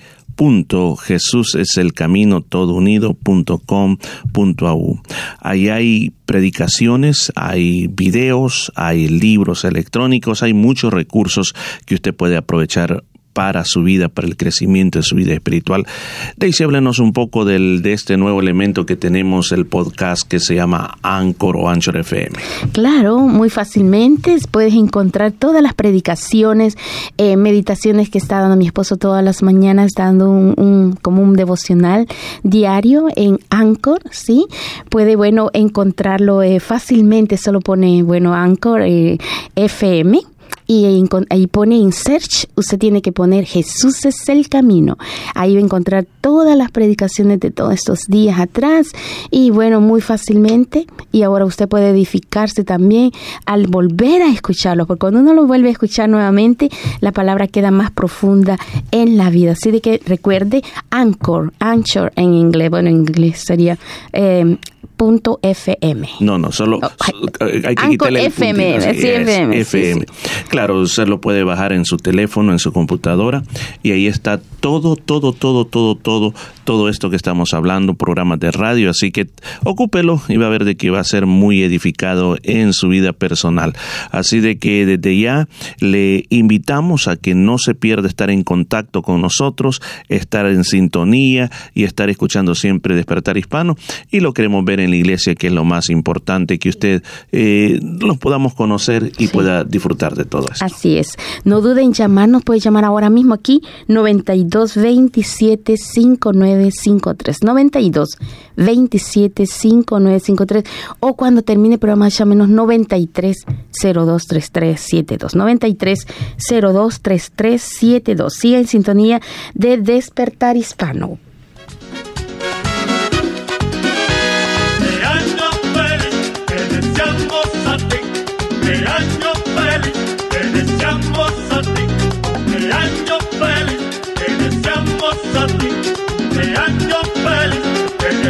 C: Jesús es el camino todo unido.com.au. Ahí hay predicaciones, hay videos, hay libros electrónicos, hay muchos recursos que usted puede aprovechar para su vida, para el crecimiento de su vida espiritual. Daisy, háblenos un poco del, de este nuevo elemento que tenemos, el podcast que se llama Anchor o Anchor FM.
D: Claro, muy fácilmente puedes encontrar todas las predicaciones, eh, meditaciones que está dando mi esposo todas las mañanas, dando un, un, como un devocional diario en Anchor, ¿sí? Puede, bueno, encontrarlo eh, fácilmente, solo pone, bueno, Anchor eh, FM y ahí pone en search, usted tiene que poner Jesús es el camino. Ahí va a encontrar todas las predicaciones de todos estos días atrás y bueno, muy fácilmente y ahora usted puede edificarse también al volver a escucharlo, porque cuando uno lo vuelve a escuchar nuevamente, la palabra queda más profunda en la vida. Así de que recuerde Anchor, Anchor en inglés, bueno, en inglés sería eh, punto FM.
C: No, no, solo
D: Oh,
C: hay que quitarle el
D: FM,
C: puntito,
D: sí, FM, sí,
C: FM. Claro, usted lo puede bajar en su teléfono, en su computadora y ahí está todo, todo, todo, todo, todo, todo esto que estamos hablando, programas de radio, así que ocúpelo y va a ver de que va a ser muy edificado en su vida personal. Así de que desde ya le invitamos a que no se pierda estar en contacto con nosotros, estar en sintonía y estar escuchando siempre Despertar Hispano y lo queremos ver en la iglesia que es lo más importante, que usted eh, los podamos conocer y pueda disfrutar de todo esto.
D: Así es. No dude en llamarnos, puede llamar ahora mismo aquí 92 27 5953 92 27 5953 o cuando termine el programa llámenos 93 02 3372 93 02 3372 Siga en sintonía de Despertar Hispano.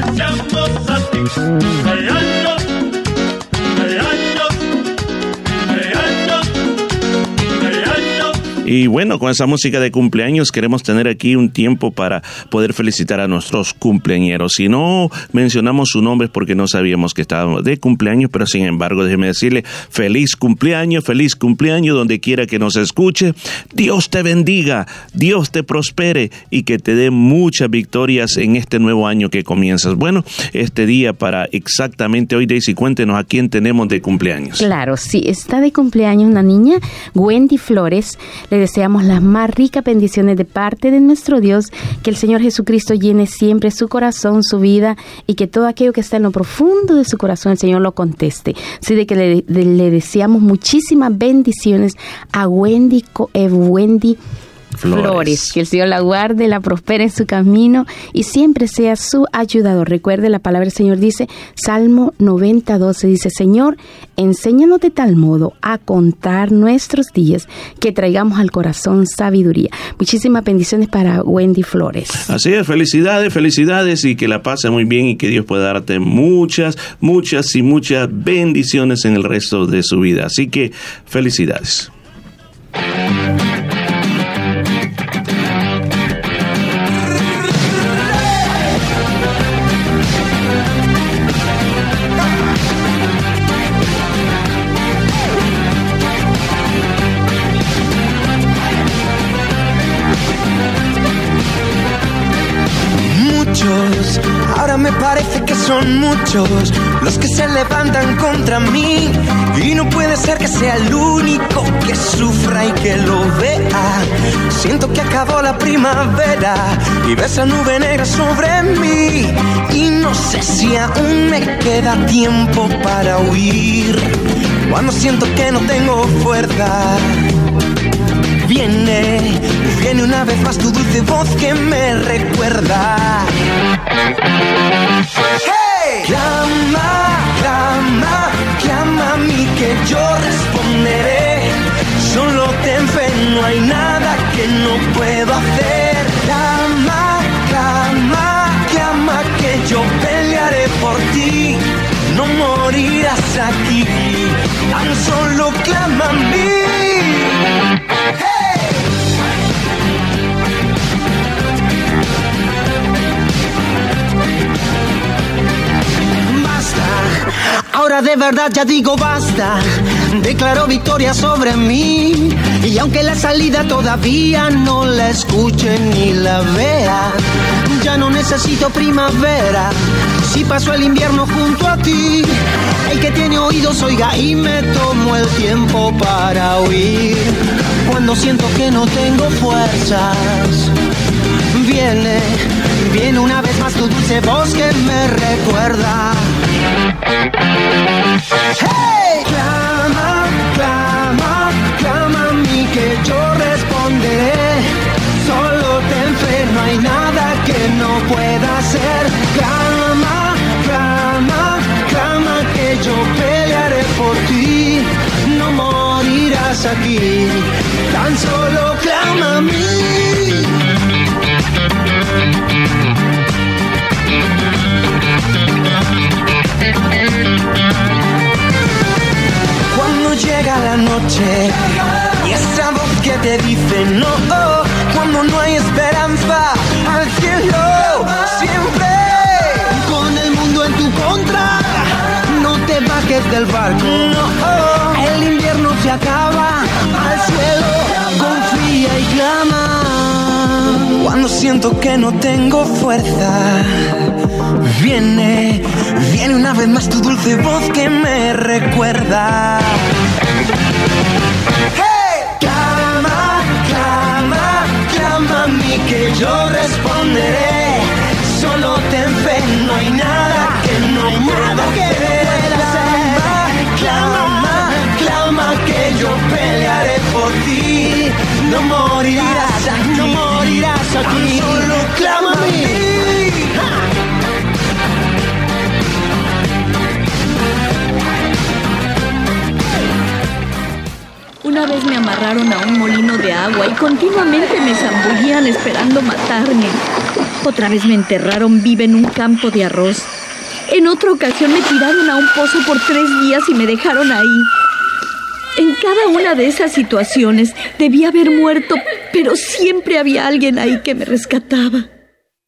K: Te deseamos a ti. De años,
C: Y bueno, con esa música de cumpleaños queremos tener aquí un tiempo para poder felicitar a nuestros cumpleañeros. Si no mencionamos su nombre es porque no sabíamos que estábamos de cumpleaños, pero sin embargo déjeme decirle feliz cumpleaños, feliz cumpleaños donde quiera que nos escuche. Dios te bendiga, Dios te prospere y que te dé muchas victorias en este nuevo año que comienzas. Bueno, este día para exactamente hoy, Daisy, cuéntenos a quién tenemos de cumpleaños.
D: Claro, sí, está de cumpleaños una niña, Wendy Flores. Le deseamos las más ricas bendiciones de parte de nuestro Dios, que el Señor Jesucristo llene siempre su corazón, su vida y que todo aquello que está en lo profundo de su corazón el Señor lo conteste. Así de que le, le deseamos muchísimas bendiciones a Wendy, eh, Wendy
C: Flores.
D: Flores. Que el Señor la guarde, la prospere en su camino y siempre sea su ayudador. Recuerde, la palabra del Señor dice, Salmo 90, 12, dice, Señor, enséñanos de tal modo a contar nuestros días que traigamos al corazón sabiduría. Muchísimas bendiciones para Wendy Flores.
C: Así es, felicidades, felicidades y que la pase muy bien y que Dios pueda darte muchas, muchas y muchas bendiciones en el resto de su vida. Así que felicidades.
J: Me parece que son muchos los que se levantan contra mí. Y no puede ser que sea el único que sufra y que lo vea. Siento que acabó la primavera y ves esa nube negra sobre mí. Y no sé si aún me queda tiempo para huir. Cuando siento que no tengo fuerza. Viene, viene una vez más tu dulce voz que me recuerda. ¡Hey! Clama, clama, clama a mí que yo responderé. Solo ten fe, no hay nada que no puedo hacer. Clama, clama, clama que yo pelearé por ti. No morirás aquí, tan solo clama a mí. Basta, ahora de verdad ya digo basta. declaró victoria sobre mí. Y aunque la salida todavía no la escuche ni la vea, ya no necesito primavera. Si paso el invierno junto a ti, el que tiene oídos oiga y me tomo el tiempo para oír. Cuando siento que no tengo fuerzas, viene, viene una vez más tu dulce voz que me recuerda. ¡Hey! Clama, clama, clama a mí que yo responderé. Solo ten fe, no hay nada que no pueda hacer. Clama, clama, clama que yo pelearé por ti. No morirás aquí, tan solo clama a mí. Llega la noche y esa voz que te dice no, cuando no hay esperanza al cielo, siempre con el mundo en tu contra, no te bajes del barco, no, el invierno se acaba, al cielo confía y clama. Cuando siento que no tengo fuerza, viene, viene una vez más tu dulce voz que me recuerda. ¡Hey! Clama, clama, clama a mí que yo responderé. Solo ten fe, no hay nada que no hay nada que pueda hacer. Clama, clama que yo pelearé por ti. No morirás, no morirás aquí. Solo clama a mí.
L: Vez me amarraron a un molino de agua y continuamente me zambullían esperando matarme. Otra vez me enterraron viva en un campo de arroz. En otra ocasión me tiraron a un pozo por tres días y me dejaron ahí. En cada una de esas situaciones debía haber muerto, pero siempre había alguien ahí que me rescataba.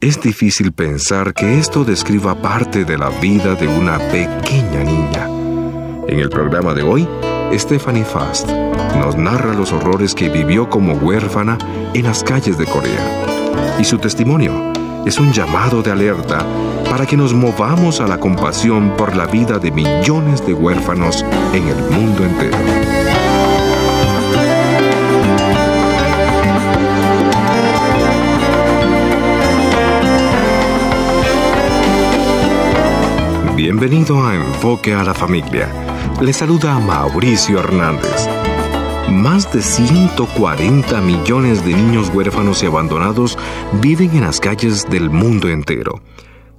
G: Es difícil pensar que esto describa parte de la vida de una pequeña niña. En el programa de hoy, Stephanie Fast nos narra los horrores que vivió como huérfana en las calles de Corea. Y su testimonio es un llamado de alerta para que nos movamos a la compasión por la vida de millones de huérfanos en el mundo entero. Bienvenido a Enfoque a la Familia. Le saluda Mauricio Hernández. Más de 140 millones de niños huérfanos y abandonados viven en las calles del mundo entero.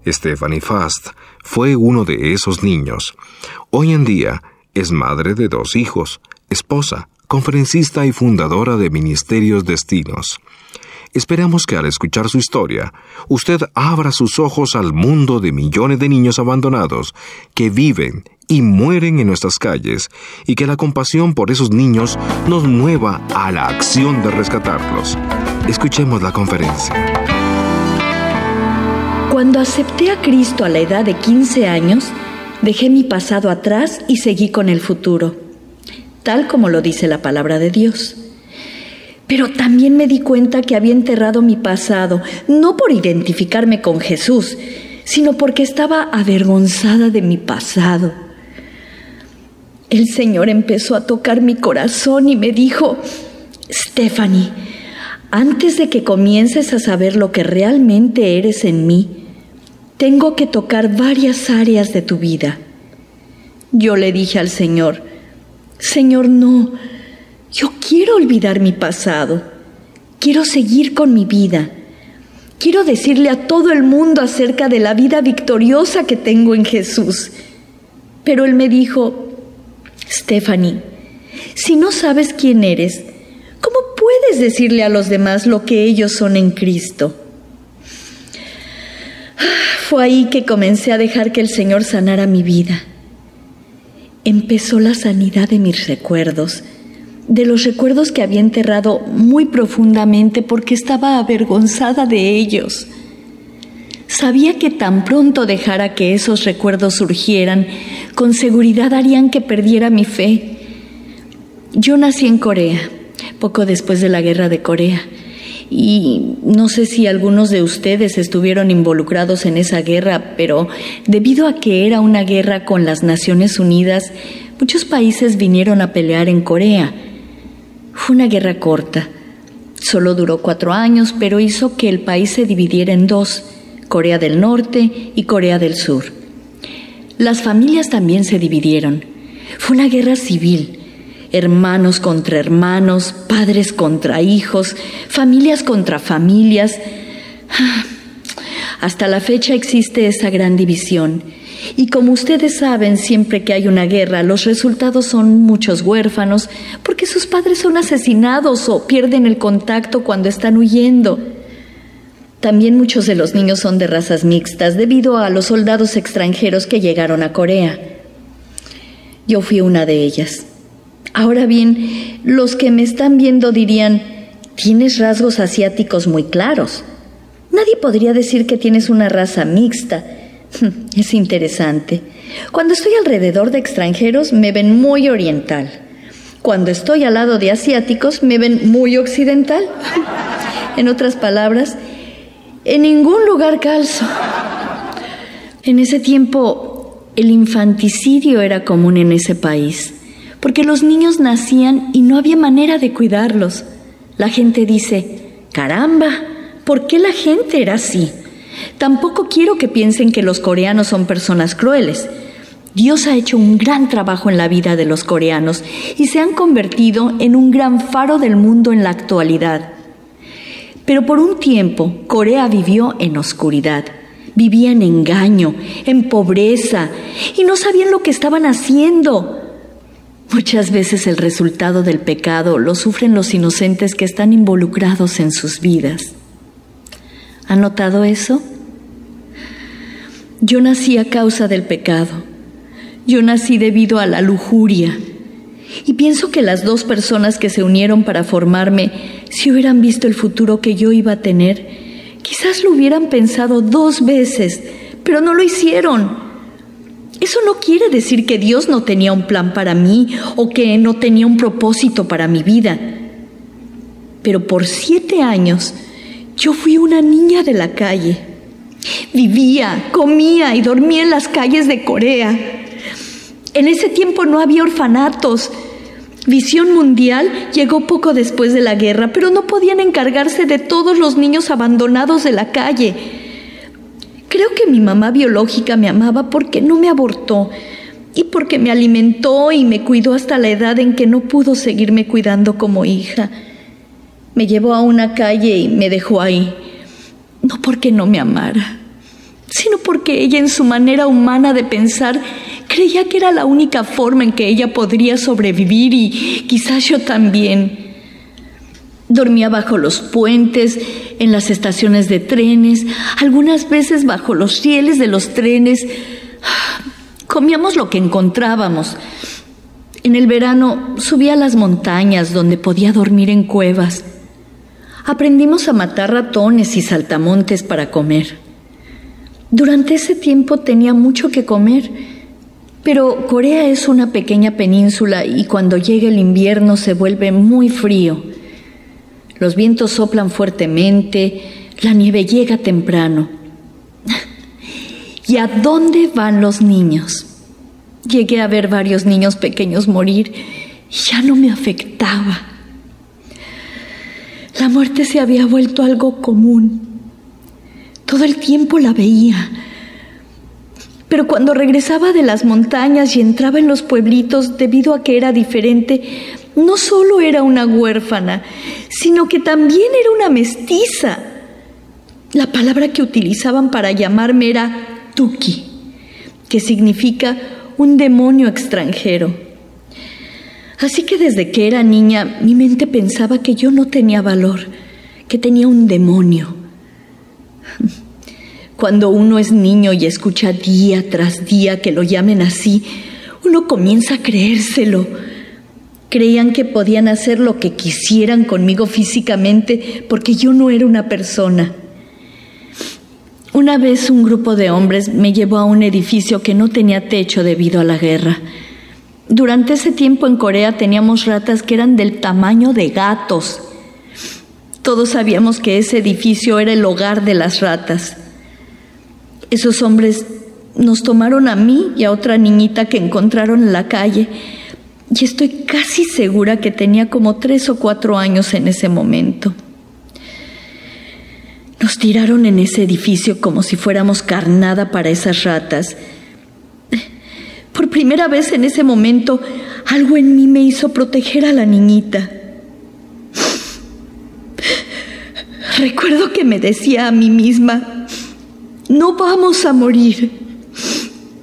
G: Stephanie Fast fue uno de esos niños. Hoy en día es madre de dos hijos, esposa, conferencista y fundadora de Ministerios Destinos. Esperamos que al escuchar su historia, usted abra sus ojos al mundo de millones de niños abandonados que viven y mueren en nuestras calles y que la compasión por esos niños nos mueva a la acción de rescatarlos. Escuchemos la conferencia.
L: Cuando acepté a Cristo a la edad de 15 años, dejé mi pasado atrás y seguí con el futuro, tal como lo dice la palabra de Dios. Pero también me di cuenta que había enterrado mi pasado, no por identificarme con Jesús, sino porque estaba avergonzada de mi pasado. El Señor empezó a tocar mi corazón y me dijo, Stephanie, antes de que comiences a saber lo que realmente eres en mí, tengo que tocar varias áreas de tu vida. Yo le dije al Señor, Señor, no, yo quiero olvidar mi pasado. Quiero seguir con mi vida. Quiero decirle a todo el mundo acerca de la vida victoriosa que tengo en Jesús. Pero él me dijo, Stephanie, si no sabes quién eres, ¿cómo puedes decirle a los demás lo que ellos son en Cristo? Fue ahí que comencé a dejar que el Señor sanara mi vida. Empezó la sanidad de mis recuerdos, de los recuerdos que había enterrado muy profundamente porque estaba avergonzada de ellos. Sabía que tan pronto dejara que esos recuerdos surgieran, con seguridad harían que perdiera mi fe. Yo nací en Corea, poco después de la guerra de Corea. Y no sé si algunos de ustedes estuvieron involucrados en esa guerra, pero debido a que era una guerra con las Naciones Unidas, muchos países vinieron a pelear en Corea. Fue una guerra corta. Solo duró cuatro años, pero hizo que el país se dividiera en dos, Corea del Norte y Corea del Sur. Las familias también se dividieron. Fue una guerra civil hermanos contra hermanos, padres contra hijos, familias contra familias. Hasta la fecha existe esa gran división. Y como ustedes saben, siempre que hay una guerra, los resultados son muchos huérfanos, porque sus padres son asesinados o pierden el contacto cuando están huyendo. También muchos de los niños son de razas mixtas debido a los soldados extranjeros que llegaron a Corea. Yo fui una de ellas. Ahora bien, los que me están viendo dirían, tienes rasgos asiáticos muy claros. Nadie podría decir que tienes una raza mixta. Es interesante. Cuando estoy alrededor de extranjeros me ven muy oriental. Cuando estoy al lado de asiáticos me ven muy occidental. En otras palabras, en ningún lugar calzo. En ese tiempo, el infanticidio era común en ese país porque los niños nacían y no había manera de cuidarlos. La gente dice, caramba, ¿por qué la gente era así? Tampoco quiero que piensen que los coreanos son personas crueles. Dios ha hecho un gran trabajo en la vida de los coreanos y se han convertido en un gran faro del mundo en la actualidad. Pero por un tiempo Corea vivió en oscuridad, vivía en engaño, en pobreza y no sabían lo que estaban haciendo. Muchas veces el resultado del pecado lo sufren los inocentes que están involucrados en sus vidas. ¿Ha notado eso? Yo nací a causa del pecado. Yo nací debido a la lujuria. Y pienso que las dos personas que se unieron para formarme, si hubieran visto el futuro que yo iba a tener, quizás lo hubieran pensado dos veces, pero no lo hicieron. Eso no quiere decir que Dios no tenía un plan para mí o que no tenía un propósito para mi vida. Pero por siete años yo fui una niña de la calle. Vivía, comía y dormía en las calles de Corea. En ese tiempo no había orfanatos. Visión Mundial llegó poco después de la guerra, pero no podían encargarse de todos los niños abandonados de la calle. Creo que mi mamá biológica me amaba porque no me abortó y porque me alimentó y me cuidó hasta la edad en que no pudo seguirme cuidando como hija. Me llevó a una calle y me dejó ahí, no porque no me amara, sino porque ella en su manera humana de pensar creía que era la única forma en que ella podría sobrevivir y quizás yo también. Dormía bajo los puentes, en las estaciones de trenes, algunas veces bajo los rieles de los trenes. Comíamos lo que encontrábamos. En el verano subía a las montañas donde podía dormir en cuevas. Aprendimos a matar ratones y saltamontes para comer. Durante ese tiempo tenía mucho que comer, pero Corea es una pequeña península y cuando llega el invierno se vuelve muy frío. Los vientos soplan fuertemente, la nieve llega temprano. ¿Y a dónde van los niños? Llegué a ver varios niños pequeños morir y ya no me afectaba. La muerte se había vuelto algo común. Todo el tiempo la veía. Pero cuando regresaba de las montañas y entraba en los pueblitos, debido a que era diferente, no solo era una huérfana, sino que también era una mestiza. La palabra que utilizaban para llamarme era Tuki, que significa un demonio extranjero. Así que desde que era niña mi mente pensaba que yo no tenía valor, que tenía un demonio. Cuando uno es niño y escucha día tras día que lo llamen así, uno comienza a creérselo Creían que podían hacer lo que quisieran conmigo físicamente porque yo no era una persona. Una vez un grupo de hombres me llevó a un edificio que no tenía techo debido a la guerra. Durante ese tiempo en Corea teníamos ratas que eran del tamaño de gatos. Todos sabíamos que ese edificio era el hogar de las ratas. Esos hombres nos tomaron a mí y a otra niñita que encontraron en la calle y estoy casi segura que tenía como tres o cuatro años en ese momento. Nos tiraron en ese edificio como si fuéramos carnada para esas ratas. Por primera vez en ese momento, algo en mí me hizo proteger a la niñita. Recuerdo que me decía a mí misma, no vamos a morir,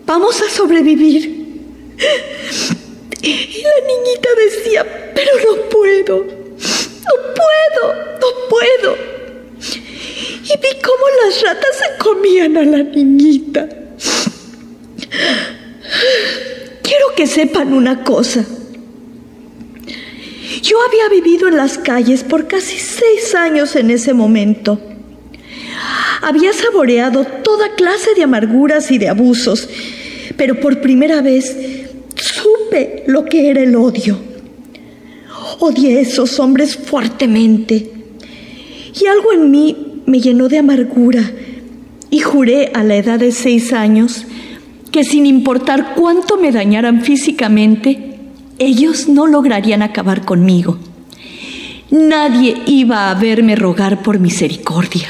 L: vamos a sobrevivir. Y la niñita decía, pero no puedo, no puedo, no puedo. Y vi cómo las ratas se comían a la niñita. Quiero que sepan una cosa. Yo había vivido en las calles por casi seis años en ese momento. Había saboreado toda clase de amarguras y de abusos, pero por primera vez supe lo que era el odio. Odié a esos hombres fuertemente y algo en mí me llenó de amargura y juré a la edad de seis años que sin importar cuánto me dañaran físicamente, ellos no lograrían acabar conmigo. Nadie iba a verme rogar por misericordia.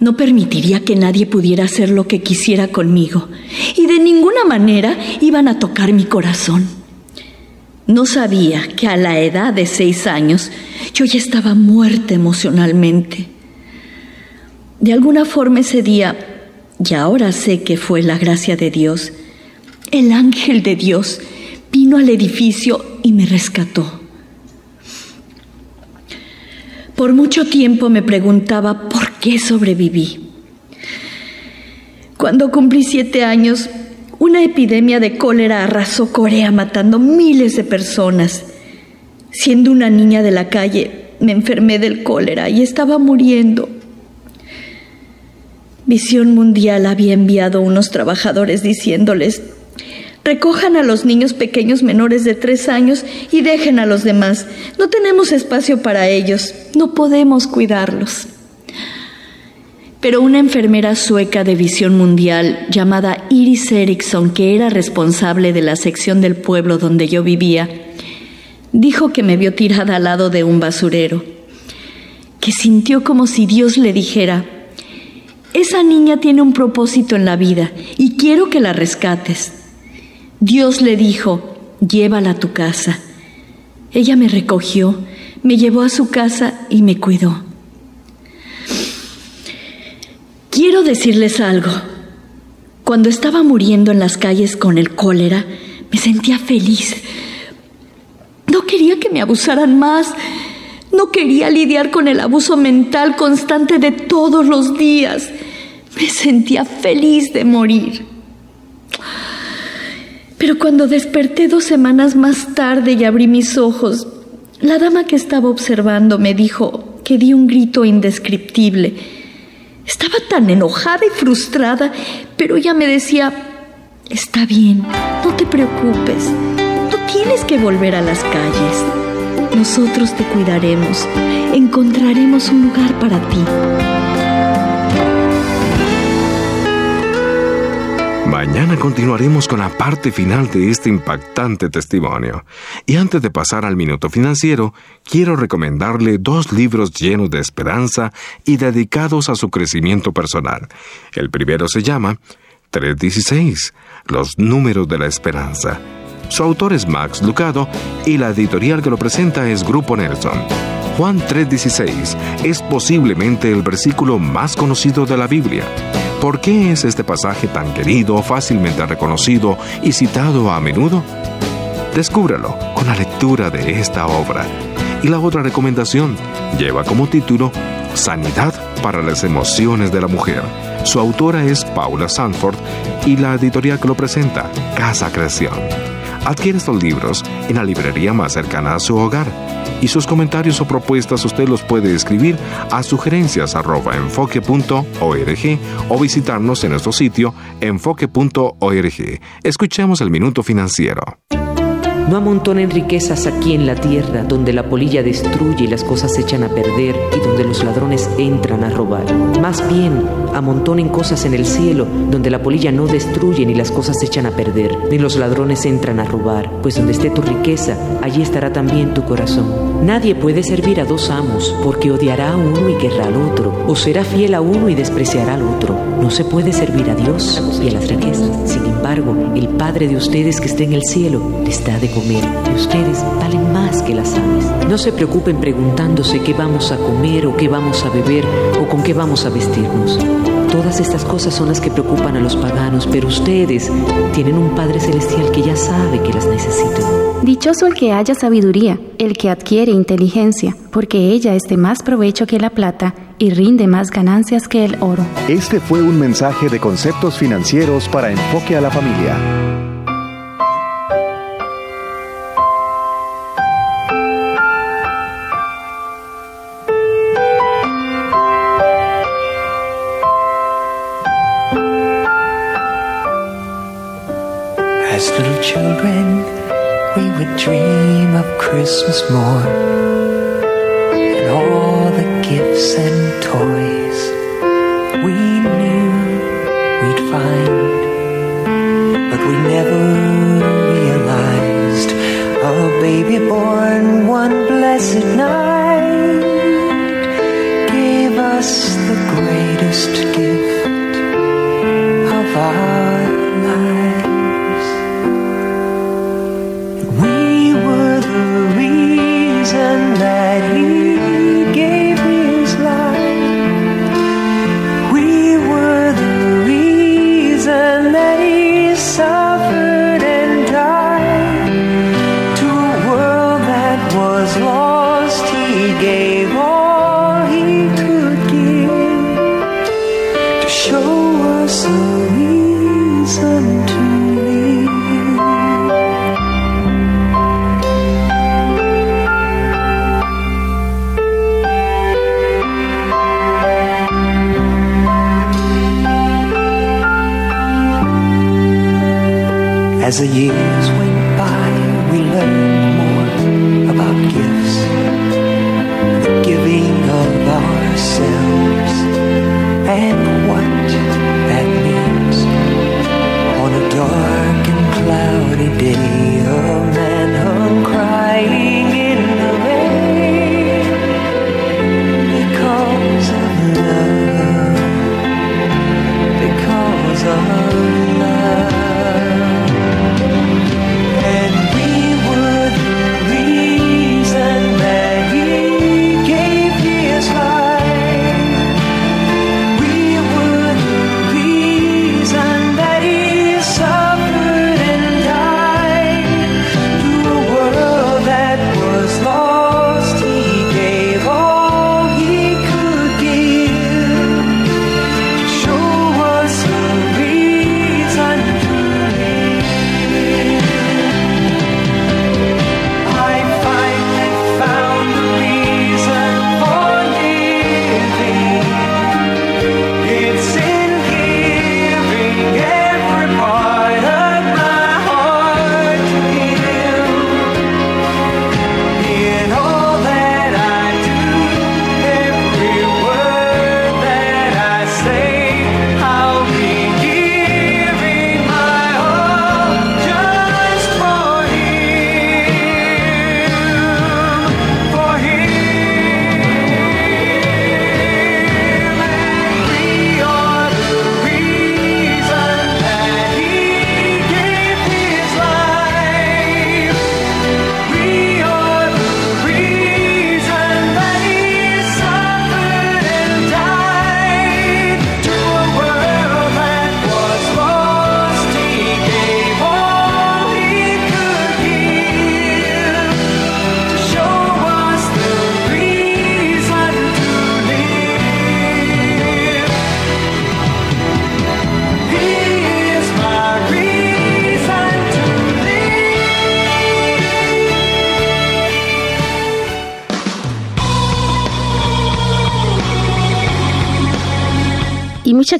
L: No permitiría que nadie pudiera hacer lo que quisiera conmigo y de ninguna manera iban a tocar mi corazón. No sabía que a la edad de seis años yo ya estaba muerta emocionalmente. De alguna forma ese día, y ahora sé que fue la gracia de Dios, el ángel de Dios vino al edificio y me rescató. Por mucho tiempo me preguntaba por qué sobreviví. Cuando cumplí siete años, una epidemia de cólera arrasó Corea matando miles de personas. Siendo una niña de la calle, me enfermé del cólera y estaba muriendo. Visión Mundial había enviado unos trabajadores diciéndoles, Recojan a los niños pequeños menores de tres años y dejen a los demás. No tenemos espacio para ellos. No podemos cuidarlos. Pero una enfermera sueca de visión mundial llamada Iris Erickson, que era responsable de la sección del pueblo donde yo vivía, dijo que me vio tirada al lado de un basurero, que sintió como si Dios le dijera, esa niña tiene un propósito en la vida y quiero que la rescates. Dios le dijo, llévala a tu casa. Ella me recogió, me llevó a su casa y me cuidó. Quiero decirles algo. Cuando estaba muriendo en las calles con el cólera, me sentía feliz. No quería que me abusaran más. No quería lidiar con el abuso mental constante de todos los días. Me sentía feliz de morir. Pero cuando desperté dos semanas más tarde y abrí mis ojos, la dama que estaba observando me dijo que di un grito indescriptible. Estaba tan enojada y frustrada, pero ella me decía, está bien, no te preocupes, no tienes que volver a las calles. Nosotros te cuidaremos, encontraremos un lugar para ti.
G: Mañana continuaremos con la parte final de este impactante testimonio. Y antes de pasar al minuto financiero, quiero recomendarle dos libros llenos de esperanza y dedicados a su crecimiento personal. El primero se llama 316, Los números de la esperanza. Su autor es Max Lucado y la editorial que lo presenta es Grupo Nelson. Juan 3:16 es posiblemente el versículo más conocido de la Biblia. ¿Por qué es este pasaje tan querido, fácilmente reconocido y citado a menudo? Descúbralo con la lectura de esta obra. Y la otra recomendación lleva como título Sanidad para las emociones de la mujer. Su autora es Paula Sanford y la editorial que lo presenta, Casa Creación. Adquiere estos libros en la librería más cercana a su hogar Y sus comentarios o propuestas usted los puede escribir a sugerencias.enfoque.org o visitarnos en nuestro sitio enfoque.org. Escuchemos el minuto financiero.
M: No amontonen riquezas aquí en la tierra, donde la polilla destruye y las cosas se echan a perder y donde los ladrones entran a robar. Más bien, amontonen cosas en el cielo, donde la polilla no destruye ni las cosas se echan a perder, ni los ladrones entran a robar. Pues donde esté tu riqueza, allí estará también tu corazón. Nadie puede servir a dos amos, porque odiará a uno y querrá al otro, o será fiel a uno y despreciará al otro. No se puede servir a Dios y a las riquezas. Embargo, el Padre de ustedes que está en el cielo les da de comer, y ustedes valen más que las aves. No se preocupen preguntándose qué vamos a comer o qué vamos a beber o con qué vamos a vestirnos. Todas estas cosas son las que preocupan a los paganos, pero ustedes tienen un Padre Celestial que ya sabe que las necesitan.
N: Dichoso el que haya sabiduría, el que adquiere inteligencia, porque ella es de más provecho que la plata y rinde más ganancias que el oro.
O: Este fue un mensaje de conceptos financieros para Enfoque a la Familia.
J: As little children, would dream of Christmas morn and all the gifts and toys we knew we'd find. But we never realized a baby born one blessed night gave us the greatest gift of our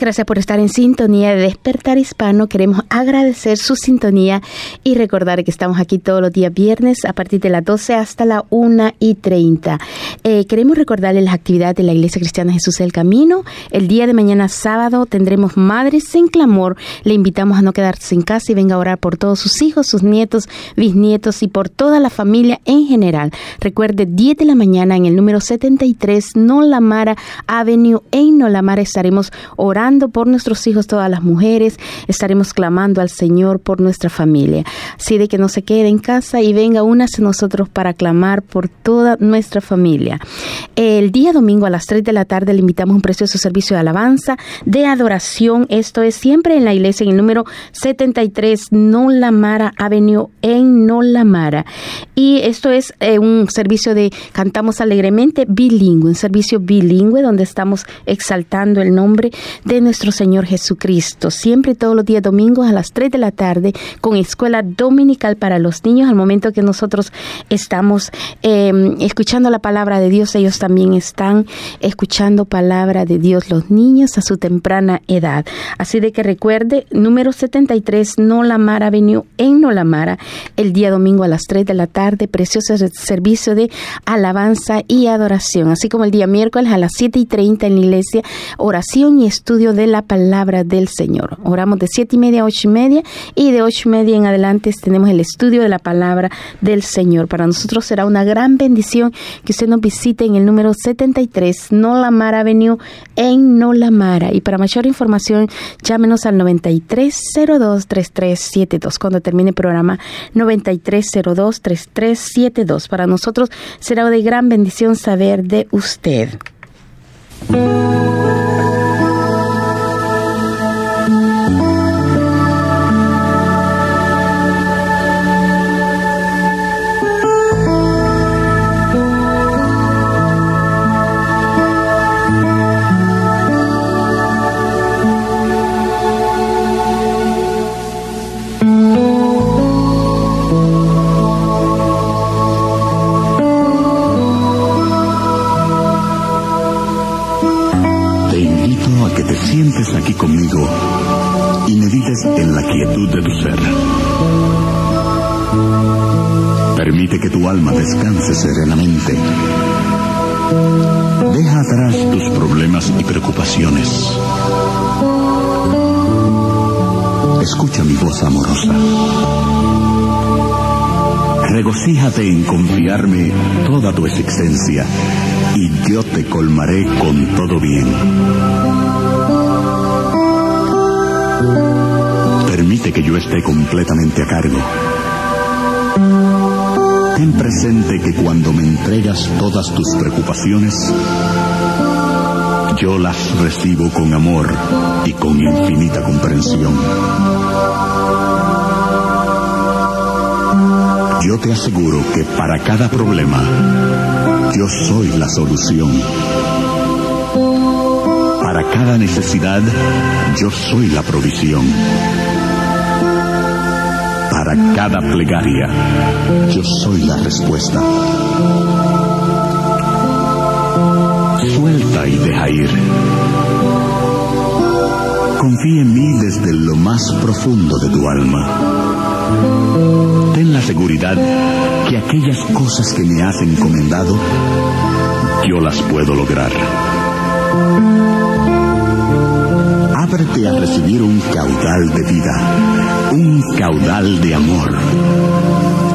D: gracias por estar en sintonía de Despertar Hispano. Queremos agradecer su sintonía y recordar que estamos aquí todos los días viernes a partir de las 12 hasta la 1 y 30. Eh, queremos recordarles las actividades de la Iglesia Cristiana Jesús del Camino. El día de mañana sábado tendremos Madres en Clamor. Le invitamos a no quedarse en casa y venga a orar por todos sus hijos, sus nietos, bisnietos y por toda la familia en general. Recuerde, 10 de la mañana en el número 73 Nolamara Avenue en Nolamara estaremos orando por nuestros hijos, todas las mujeres, estaremos clamando al Señor por nuestra familia. Así de que no se quede en casa y venga únase nosotros para clamar por toda nuestra familia. El día domingo a las 3 de la tarde le invitamos a un precioso servicio de alabanza, de adoración. Esto es siempre en la iglesia en el número 73 Nolamara Avenue en Nolamara. Y esto es eh, un servicio de Cantamos Alegremente bilingüe, un servicio bilingüe donde estamos exaltando el nombre de nuestro Señor Jesucristo. Siempre todos los días domingos a las 3 de la tarde con escuela dominical para los niños. Al momento que nosotros estamos eh, escuchando la palabra de Dios, ellos también están escuchando palabra de Dios, los niños a su temprana edad. Así de que recuerde, número 73, Nolamara Avenue en Nolamara, el día domingo a las 3 de la tarde, precioso servicio de alabanza y adoración. Así como el día miércoles a las 7 y 30 en la iglesia, oración y estudio de la palabra del Señor. Oramos de 7 y media a 8 y media y de 8 y media en adelante tenemos el estudio de la palabra del Señor. Para nosotros será una gran bendición que usted nos visite en el número 73 Nolamara Avenue en Nolamara. Y para mayor información, llámenos al 93023372. Cuando termine el programa, 93023372. Para nosotros será de gran bendición saber de usted.
P: Aquí conmigo y medites en la quietud de tu ser. Permite que tu alma descanse serenamente. Deja atrás tus problemas y preocupaciones. Escucha mi voz amorosa. Regocíjate en confiarme toda tu existencia y yo te colmaré con todo bien. Permite que yo esté completamente a cargo. Ten presente que cuando me entregas todas tus preocupaciones, yo las recibo con amor y con infinita comprensión. Yo te aseguro que para cada problema, yo soy la solución. Para cada necesidad, yo soy la provisión. Para cada plegaria, yo soy la respuesta. Suelta y deja ir. Confía en mí desde lo más profundo de tu alma. Ten la seguridad que aquellas cosas que me has encomendado, yo las puedo lograr. A recibir un caudal de vida, un caudal de amor,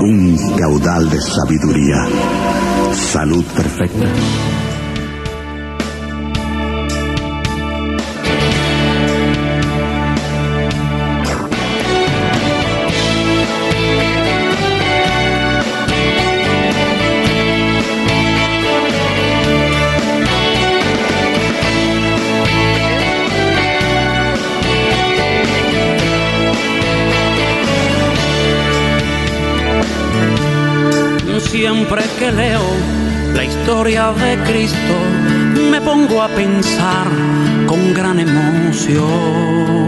P: un caudal de sabiduría, salud perfecta.
Q: Siempre que leo la historia de Cristo, me pongo a pensar con gran emoción.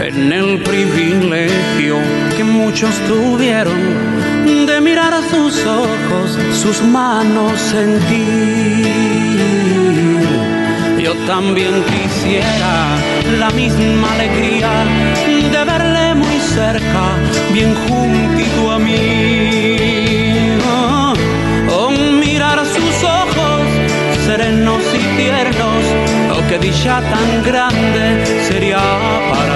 Q: En el privilegio que muchos tuvieron de mirar a sus ojos, sus manos sentir. Yo también quisiera la misma alegría de verle muy cerca, bien juntito serenos y tiernos, oh, qué dicha tan grande sería para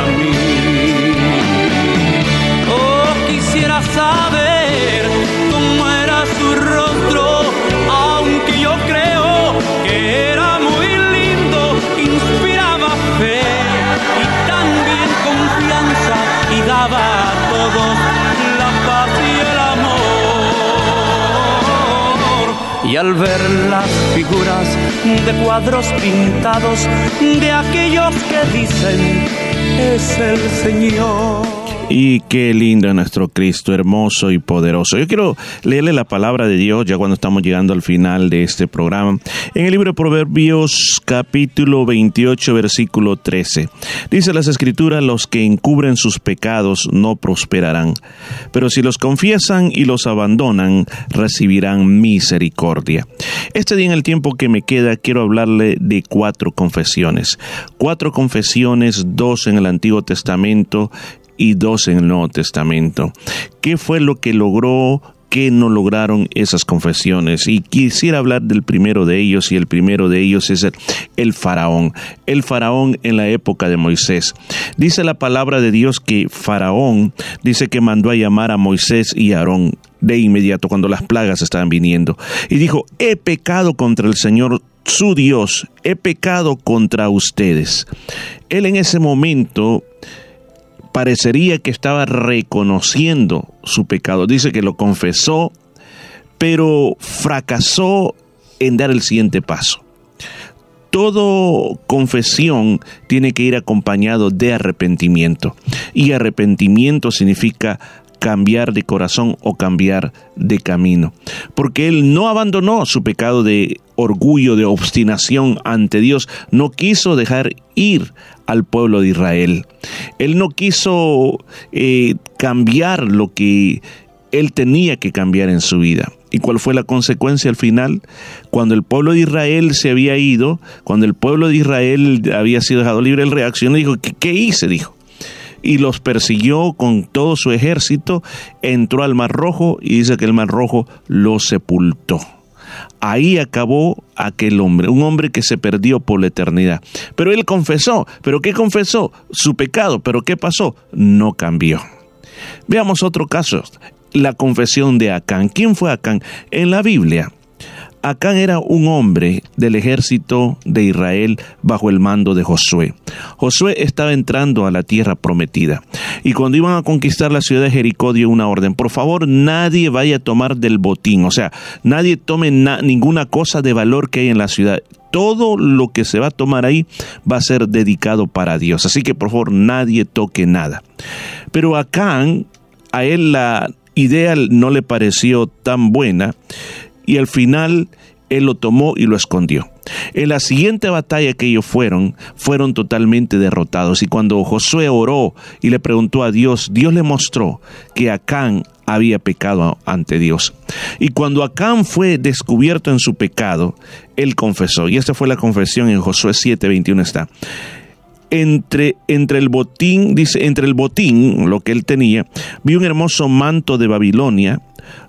Q: al ver las figuras de cuadros pintados de aquellos que dicen es el Señor.
C: Y qué lindo es nuestro Cristo, hermoso y poderoso. Yo quiero leerle la palabra de Dios ya cuando estamos llegando al final de este programa. En el libro de Proverbios capítulo 28 versículo 13. Dice las escrituras, los que encubren sus pecados no prosperarán, pero si los confiesan y los abandonan, recibirán misericordia. Este día en el tiempo que me queda quiero hablarle de cuatro confesiones. Cuatro confesiones, dos en el Antiguo Testamento y dos en el Nuevo Testamento. ¿Qué fue lo que logró que no lograron esas confesiones. Y quisiera hablar del primero de ellos, y el primero de ellos es el, el, faraón. El faraón en la época de Moisés. Dice la palabra de Dios que faraón dice que mandó a llamar a Moisés y Aarón de inmediato cuando las plagas estaban viniendo. Y dijo, he pecado contra el Señor su Dios, he pecado contra ustedes. Él en ese momento parecería que estaba reconociendo su pecado. Dice que lo confesó, pero fracasó en dar el siguiente paso. Todo confesión tiene que ir acompañado de arrepentimiento. Y arrepentimiento significa cambiar de corazón o cambiar de camino. Porque él no abandonó su pecado de orgullo, de obstinación ante Dios, no quiso dejar ir al pueblo de Israel. Él no quiso eh, cambiar lo que él tenía que cambiar en su vida. ¿Y cuál fue la consecuencia al final? Cuando el pueblo de Israel se había ido, cuando el pueblo de Israel había sido dejado libre, él reaccionó y dijo, ¿qué, qué hice? Dijo y los persiguió con todo su ejército, entró al Mar Rojo y dice que el Mar Rojo lo sepultó. Ahí acabó aquel hombre, un hombre que se perdió por la eternidad. Pero él confesó, ¿pero qué confesó? Su pecado, ¿pero qué pasó? No cambió. Veamos otro caso, la confesión de Acán. ¿Quién fue Acán? En la Biblia Acán era un hombre del ejército de Israel bajo el mando de Josué. Josué estaba entrando a la tierra prometida y cuando iban a conquistar la ciudad de Jericó dio una orden, por favor nadie vaya a tomar del botín, o sea, nadie tome ninguna cosa de valor que hay en la ciudad, todo lo que se va a tomar ahí va a ser dedicado para Dios. Así que por favor nadie toque nada. Pero Acán, a él la idea no le pareció tan buena y al final él lo tomó y lo escondió. En la siguiente batalla que ellos fueron, fueron totalmente derrotados. Y cuando Josué oró y le preguntó a Dios, Dios le mostró que Acán había pecado ante Dios. Y cuando Acán fue descubierto en su pecado, él confesó. Y esta fue la confesión en Josué 7:21 está. Entre, entre el botín, dice, entre el botín, lo que él tenía, vi un hermoso manto de Babilonia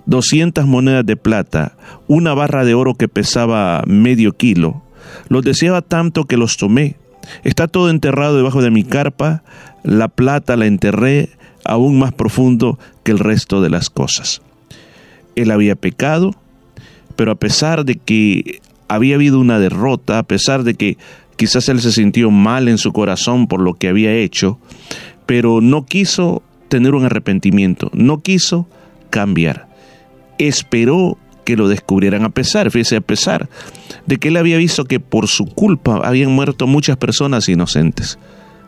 C: 200 monedas de plata, una barra de oro que pesaba medio kilo. Los deseaba tanto que los tomé. Está todo enterrado debajo de mi carpa, la plata la enterré aún más profundo que el resto de las cosas. Él había pecado, pero a pesar de que había habido una derrota, a pesar de que quizás él se sintió mal en su corazón por lo que había hecho, pero no quiso tener un arrepentimiento, no quiso cambiar. Esperó que lo descubrieran a pesar, fíjese, a pesar de que él había visto que por su culpa habían muerto muchas personas inocentes.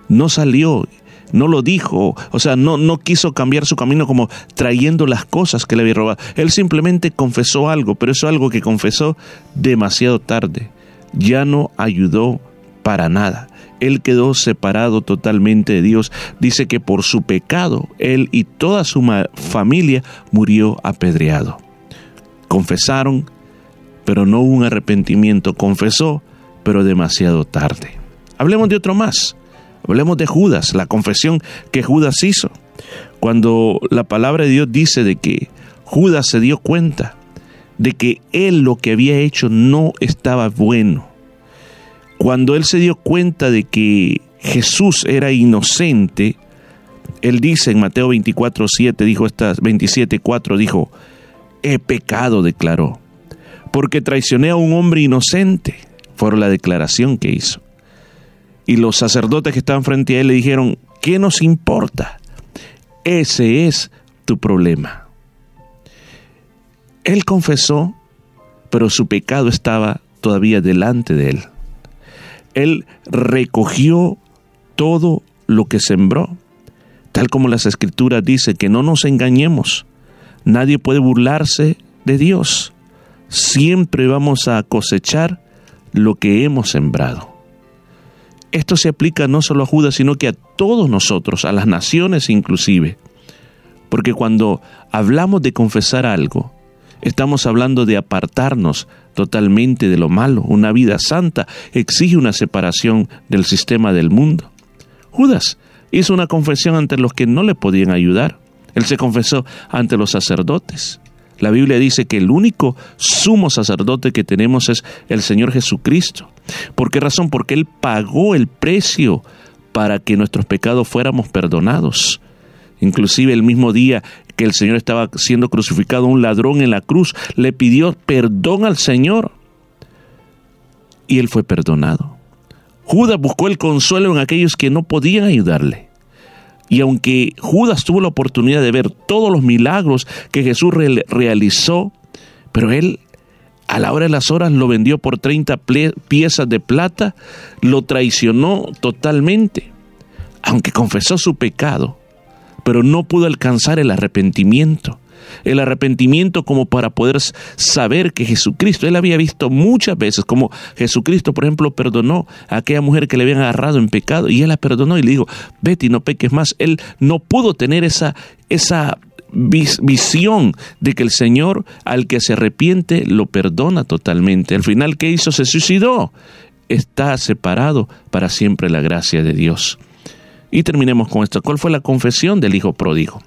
C: No salió, no lo dijo, o sea, no, no quiso cambiar su camino como trayendo las cosas que le había robado. Él simplemente confesó algo, pero eso algo que confesó demasiado tarde. Ya no ayudó para nada él quedó separado totalmente de Dios. Dice que por su pecado, él y toda su familia murió apedreado. Confesaron, pero no hubo un arrepentimiento. Confesó, pero demasiado tarde. Hablemos de otro más. Hablemos de Judas, la confesión que Judas hizo. Cuando la palabra de Dios dice de que Judas se dio cuenta de que él lo que había hecho no estaba bueno. Cuando él se dio cuenta de que Jesús era inocente, él dice en Mateo 24, 7, dijo estas 27, 4, dijo, he pecado, declaró, porque traicioné a un hombre inocente. Fue la declaración que hizo. Y los sacerdotes que estaban frente a él le dijeron, ¿qué nos importa? Ese es tu problema. Él confesó, pero su pecado estaba todavía delante de él. Él recogió todo lo que sembró, tal como las escrituras dicen, que no nos engañemos. Nadie puede burlarse de Dios. Siempre vamos a cosechar lo que hemos sembrado. Esto se aplica no solo a Judas, sino que a todos nosotros, a las naciones inclusive. Porque cuando hablamos de confesar algo, Estamos hablando de apartarnos totalmente de lo malo. Una vida santa exige una separación del sistema del mundo. Judas hizo una confesión ante los que no le podían ayudar. Él se confesó ante los sacerdotes. La Biblia dice que el único sumo sacerdote que tenemos es el Señor Jesucristo. ¿Por qué razón? Porque Él pagó el precio para que nuestros pecados fuéramos perdonados. Inclusive el mismo día que el Señor estaba siendo crucificado, un ladrón en la cruz le pidió perdón al Señor y él fue perdonado. Judas buscó el consuelo en aquellos que no podían ayudarle. Y aunque Judas tuvo la oportunidad de ver todos los milagros que Jesús realizó, pero él a la hora de las horas lo vendió por 30 piezas de plata, lo traicionó totalmente. Aunque confesó su pecado, pero no pudo alcanzar el arrepentimiento. El arrepentimiento como para poder saber que Jesucristo, él había visto muchas veces como Jesucristo, por ejemplo, perdonó a aquella mujer que le habían agarrado en pecado y él la perdonó y le dijo, vete y no peques más. Él no pudo tener esa, esa visión de que el Señor al que se arrepiente lo perdona totalmente. Al final, ¿qué hizo? Se suicidó. Está separado para siempre la gracia de Dios. Y terminemos con esto. ¿Cuál fue la confesión del hijo pródigo?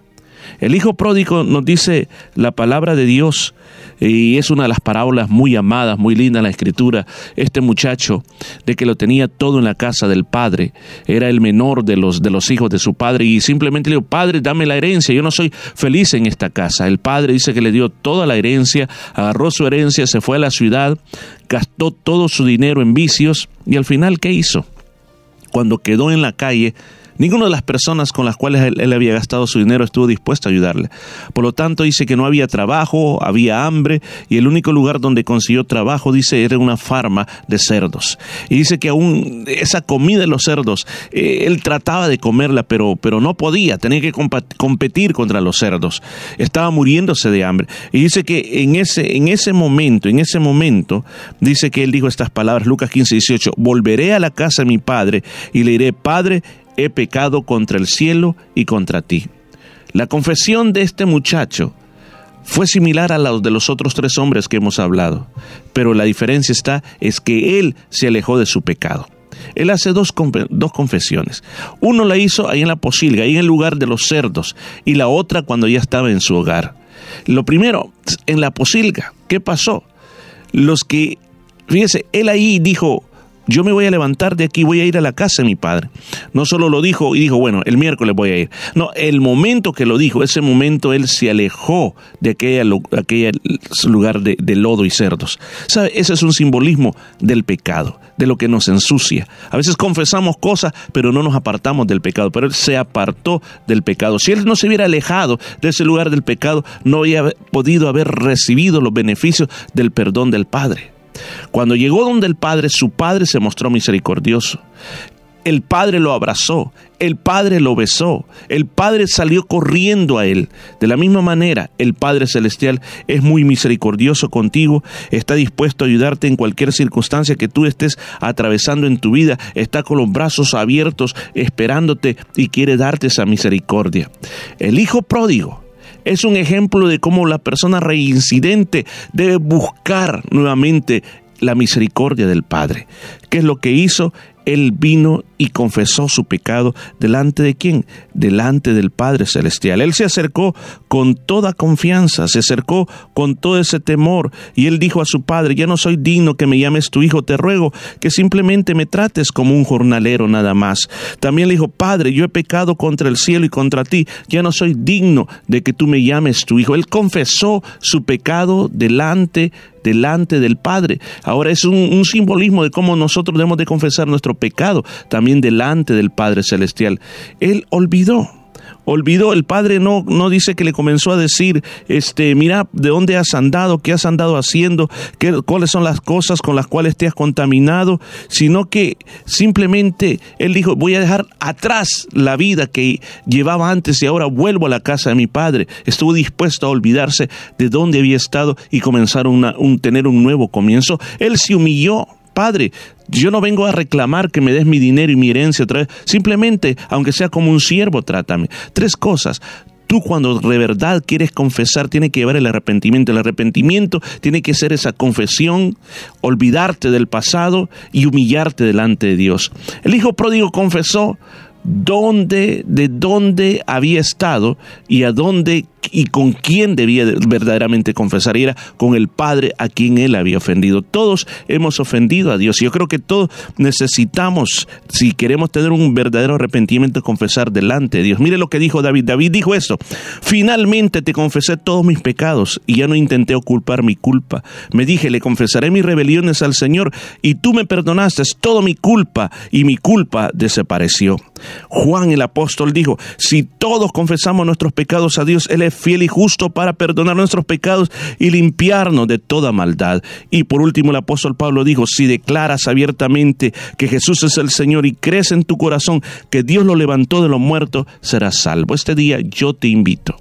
C: El hijo pródigo nos dice la palabra de Dios y es una de las parábolas muy amadas, muy linda en la escritura. Este muchacho de que lo tenía todo en la casa del padre, era el menor de los, de los hijos de su padre y simplemente le dijo, padre, dame la herencia, yo no soy feliz en esta casa. El padre dice que le dio toda la herencia, agarró su herencia, se fue a la ciudad, gastó todo su dinero en vicios y al final, ¿qué hizo? Cuando quedó en la calle, Ninguna de las personas con las cuales él, había gastado su dinero estuvo dispuesto a ayudarle. Por lo tanto, dice que no había trabajo, había hambre, y el único lugar donde consiguió trabajo, dice, era una farma de cerdos. Y dice que aún esa comida de los cerdos, eh, él trataba de comerla, pero, pero no podía, tenía que competir contra los cerdos. Estaba muriéndose de hambre. Y dice que en ese, en ese momento, en ese momento, dice que él dijo estas palabras, Lucas 15, 18, volveré a la casa de mi padre y le diré, Padre, he pecado contra el cielo y contra ti. La confesión de este muchacho fue similar a la de los otros tres hombres que hemos hablado, pero la diferencia está es que él se alejó de su pecado. Él hace dos, dos confesiones. Uno la hizo ahí en la posilga, ahí en el lugar de los cerdos, y la otra cuando ya estaba en su hogar. Lo primero, en la posilga, ¿qué pasó? Los que, fíjese, él ahí dijo, yo me voy a levantar de aquí, voy a ir a la casa de mi padre. No solo lo dijo y dijo, bueno, el miércoles voy a ir. No, el momento que lo dijo, ese momento él se alejó de aquel, lugar de, lodo y cerdos. ¿Sabe? Ese es un simbolismo del pecado, de lo que nos ensucia. A veces confesamos cosas, pero no nos apartamos del pecado. Pero él se apartó del pecado. Si él no se hubiera alejado de ese lugar del pecado, no había podido haber recibido los beneficios del perdón del Padre. Cuando llegó donde el Padre, su Padre se mostró misericordioso. El Padre lo abrazó, el Padre lo besó, el Padre salió corriendo a él. De la misma manera, el Padre Celestial es muy misericordioso contigo, está dispuesto a ayudarte en cualquier circunstancia que tú estés atravesando en tu vida, está con los brazos abiertos esperándote y quiere darte esa misericordia. El Hijo pródigo es un ejemplo de cómo la persona reincidente debe buscar nuevamente la misericordia del Padre. ¿Qué es lo que hizo? Él vino y confesó su pecado delante de quién? Delante del Padre Celestial. Él se acercó con toda confianza, se acercó con todo ese temor y él dijo a su Padre, ya no soy digno que me llames tu hijo, te ruego que simplemente me trates como un jornalero nada más. También le dijo, Padre, yo he pecado contra el cielo y contra ti, ya no soy digno de que tú me llames tu hijo. Él confesó su pecado delante delante del Padre. Ahora es un, simbolismo de cómo nosotros debemos de confesar nuestro pecado también delante del Padre Celestial. Él olvidó olvidó, el padre no, no dice que le comenzó a decir, este, mira, de dónde has andado, qué has andado haciendo, qué, cuáles son las cosas con las cuales te has contaminado, sino que simplemente él dijo, voy a dejar atrás la vida que llevaba antes y ahora vuelvo a la casa de mi padre. Estuvo dispuesto a olvidarse de dónde había estado y comenzar una, un, tener un nuevo comienzo. Él se humilló Padre, yo no vengo a reclamar que me des mi dinero y mi herencia otra vez. Simplemente, aunque sea como un siervo, trátame. Tres cosas. Tú cuando de verdad quieres confesar, tiene que llevar el arrepentimiento. El arrepentimiento tiene que ser esa confesión, olvidarte del pasado y humillarte delante de Dios. El hijo pródigo confesó dónde, de dónde había estado y a dónde y con quién debía verdaderamente confesar, y era con el Padre a quien él había ofendido. Todos hemos ofendido a Dios. Yo creo que todos necesitamos, si queremos tener un verdadero arrepentimiento, confesar delante de Dios. Mire lo que dijo David. David dijo esto, finalmente te confesé todos mis pecados y ya no intenté ocultar mi culpa. Me dije, le confesaré mis rebeliones al Señor y tú me perdonaste toda mi culpa y mi culpa desapareció. Juan el apóstol dijo, si todos confesamos nuestros pecados a Dios, Él es fiel y justo para perdonar nuestros pecados y limpiarnos de toda maldad. Y por último el apóstol Pablo dijo, si declaras abiertamente que Jesús es el Señor y crees en tu corazón que Dios lo levantó de los muertos, serás salvo. Este día yo te invito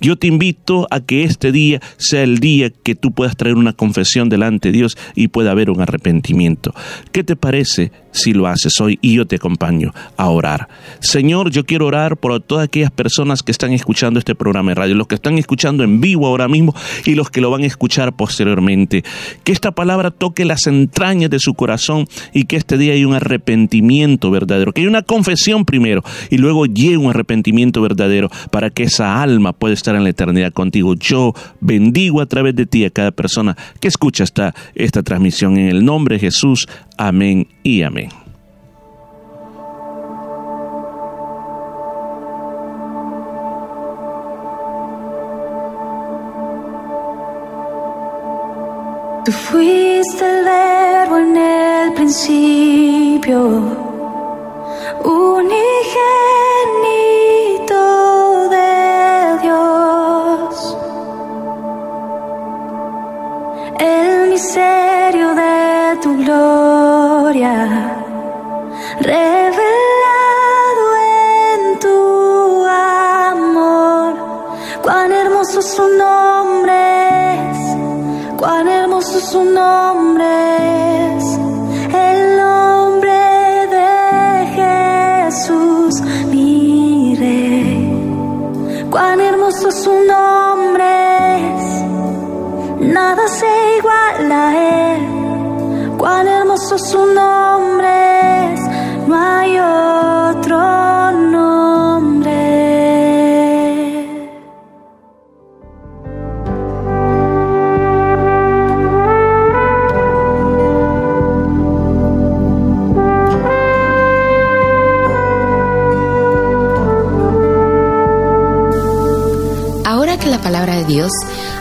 C: yo te invito a que este día sea el día que tú puedas traer una confesión delante de Dios y pueda haber un arrepentimiento. ¿Qué te parece si lo haces hoy y yo te acompaño a orar? Señor, yo quiero orar por todas aquellas personas que están escuchando este programa de radio, los que están escuchando en vivo ahora mismo y los que lo van a escuchar posteriormente. Que esta palabra toque las entrañas de su corazón y que este día haya un arrepentimiento verdadero, que haya una confesión primero y luego llegue un arrepentimiento verdadero para que esa alma puede estar en la eternidad contigo. Yo bendigo a través de ti a cada persona que escucha esta, esta transmisión en el nombre de Jesús. Amén y amén.
R: Tú fuiste el verbo en el principio, unigénito El misterio de tu gloria, revelado en tu amor. Cuán hermoso su nombre es, cuán hermoso su nombre es. El nombre de Jesús, mi rey. Cuán hermoso su nombre es, nada se iguala a él. Cuán hermoso su nombre es, no hay otro nombre.
H: Ahora que la palabra de Dios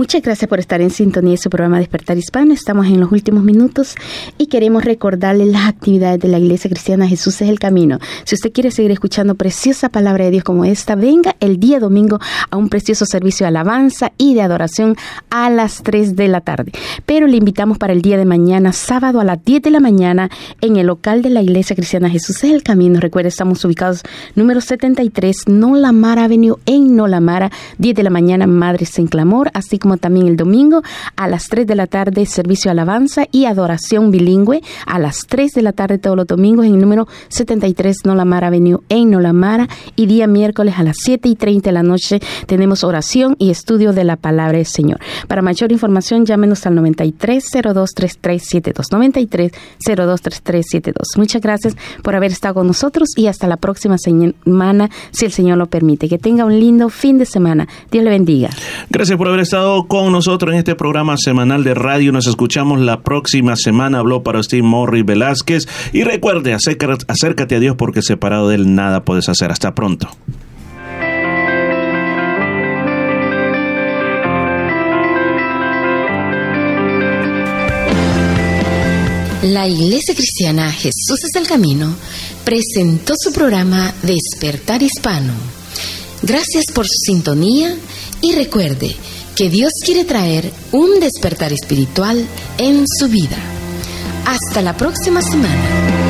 D: Muchas gracias por estar en sintonía de su programa Despertar Hispano. Estamos en los últimos minutos y queremos recordarles las actividades de la Iglesia Cristiana Jesús es el Camino. Si usted quiere seguir escuchando preciosa palabra de Dios como esta, venga el día domingo a un precioso servicio de alabanza y de adoración a las 3 de la tarde. Pero le invitamos para el día de mañana, sábado a las 10 de la mañana, en el local de la Iglesia Cristiana Jesús es el Camino. Recuerde, estamos ubicados número 73, Nolamara Avenue, en Nolamara, 10 de la mañana, Madres en Clamor, así como también el domingo a las 3 de la tarde, servicio alabanza y adoración bilingüe, a las 3 de la tarde todos los domingos en el número 73 Nolamara Avenue en Nolamara y día miércoles a las 7 y 30 de la noche tenemos oración y estudio de la palabra del Señor. Para mayor información llámenos al 93 023372 93 023372. Muchas gracias por haber estado con nosotros y hasta la próxima semana si el Señor lo permite. Que tenga un lindo fin de semana. Dios le bendiga.
C: Gracias por haber estado con nosotros en este programa semanal de radio. Nos escuchamos la próxima semana. Habló para usted Morris Velázquez. Y recuerde, acércate a Dios porque separado de Él nada puedes hacer. Hasta pronto.
H: La Iglesia Cristiana Jesús es el Camino presentó su programa Despertar Hispano. Gracias por su sintonía y recuerde que Dios quiere traer un despertar espiritual en su vida. Hasta la próxima semana.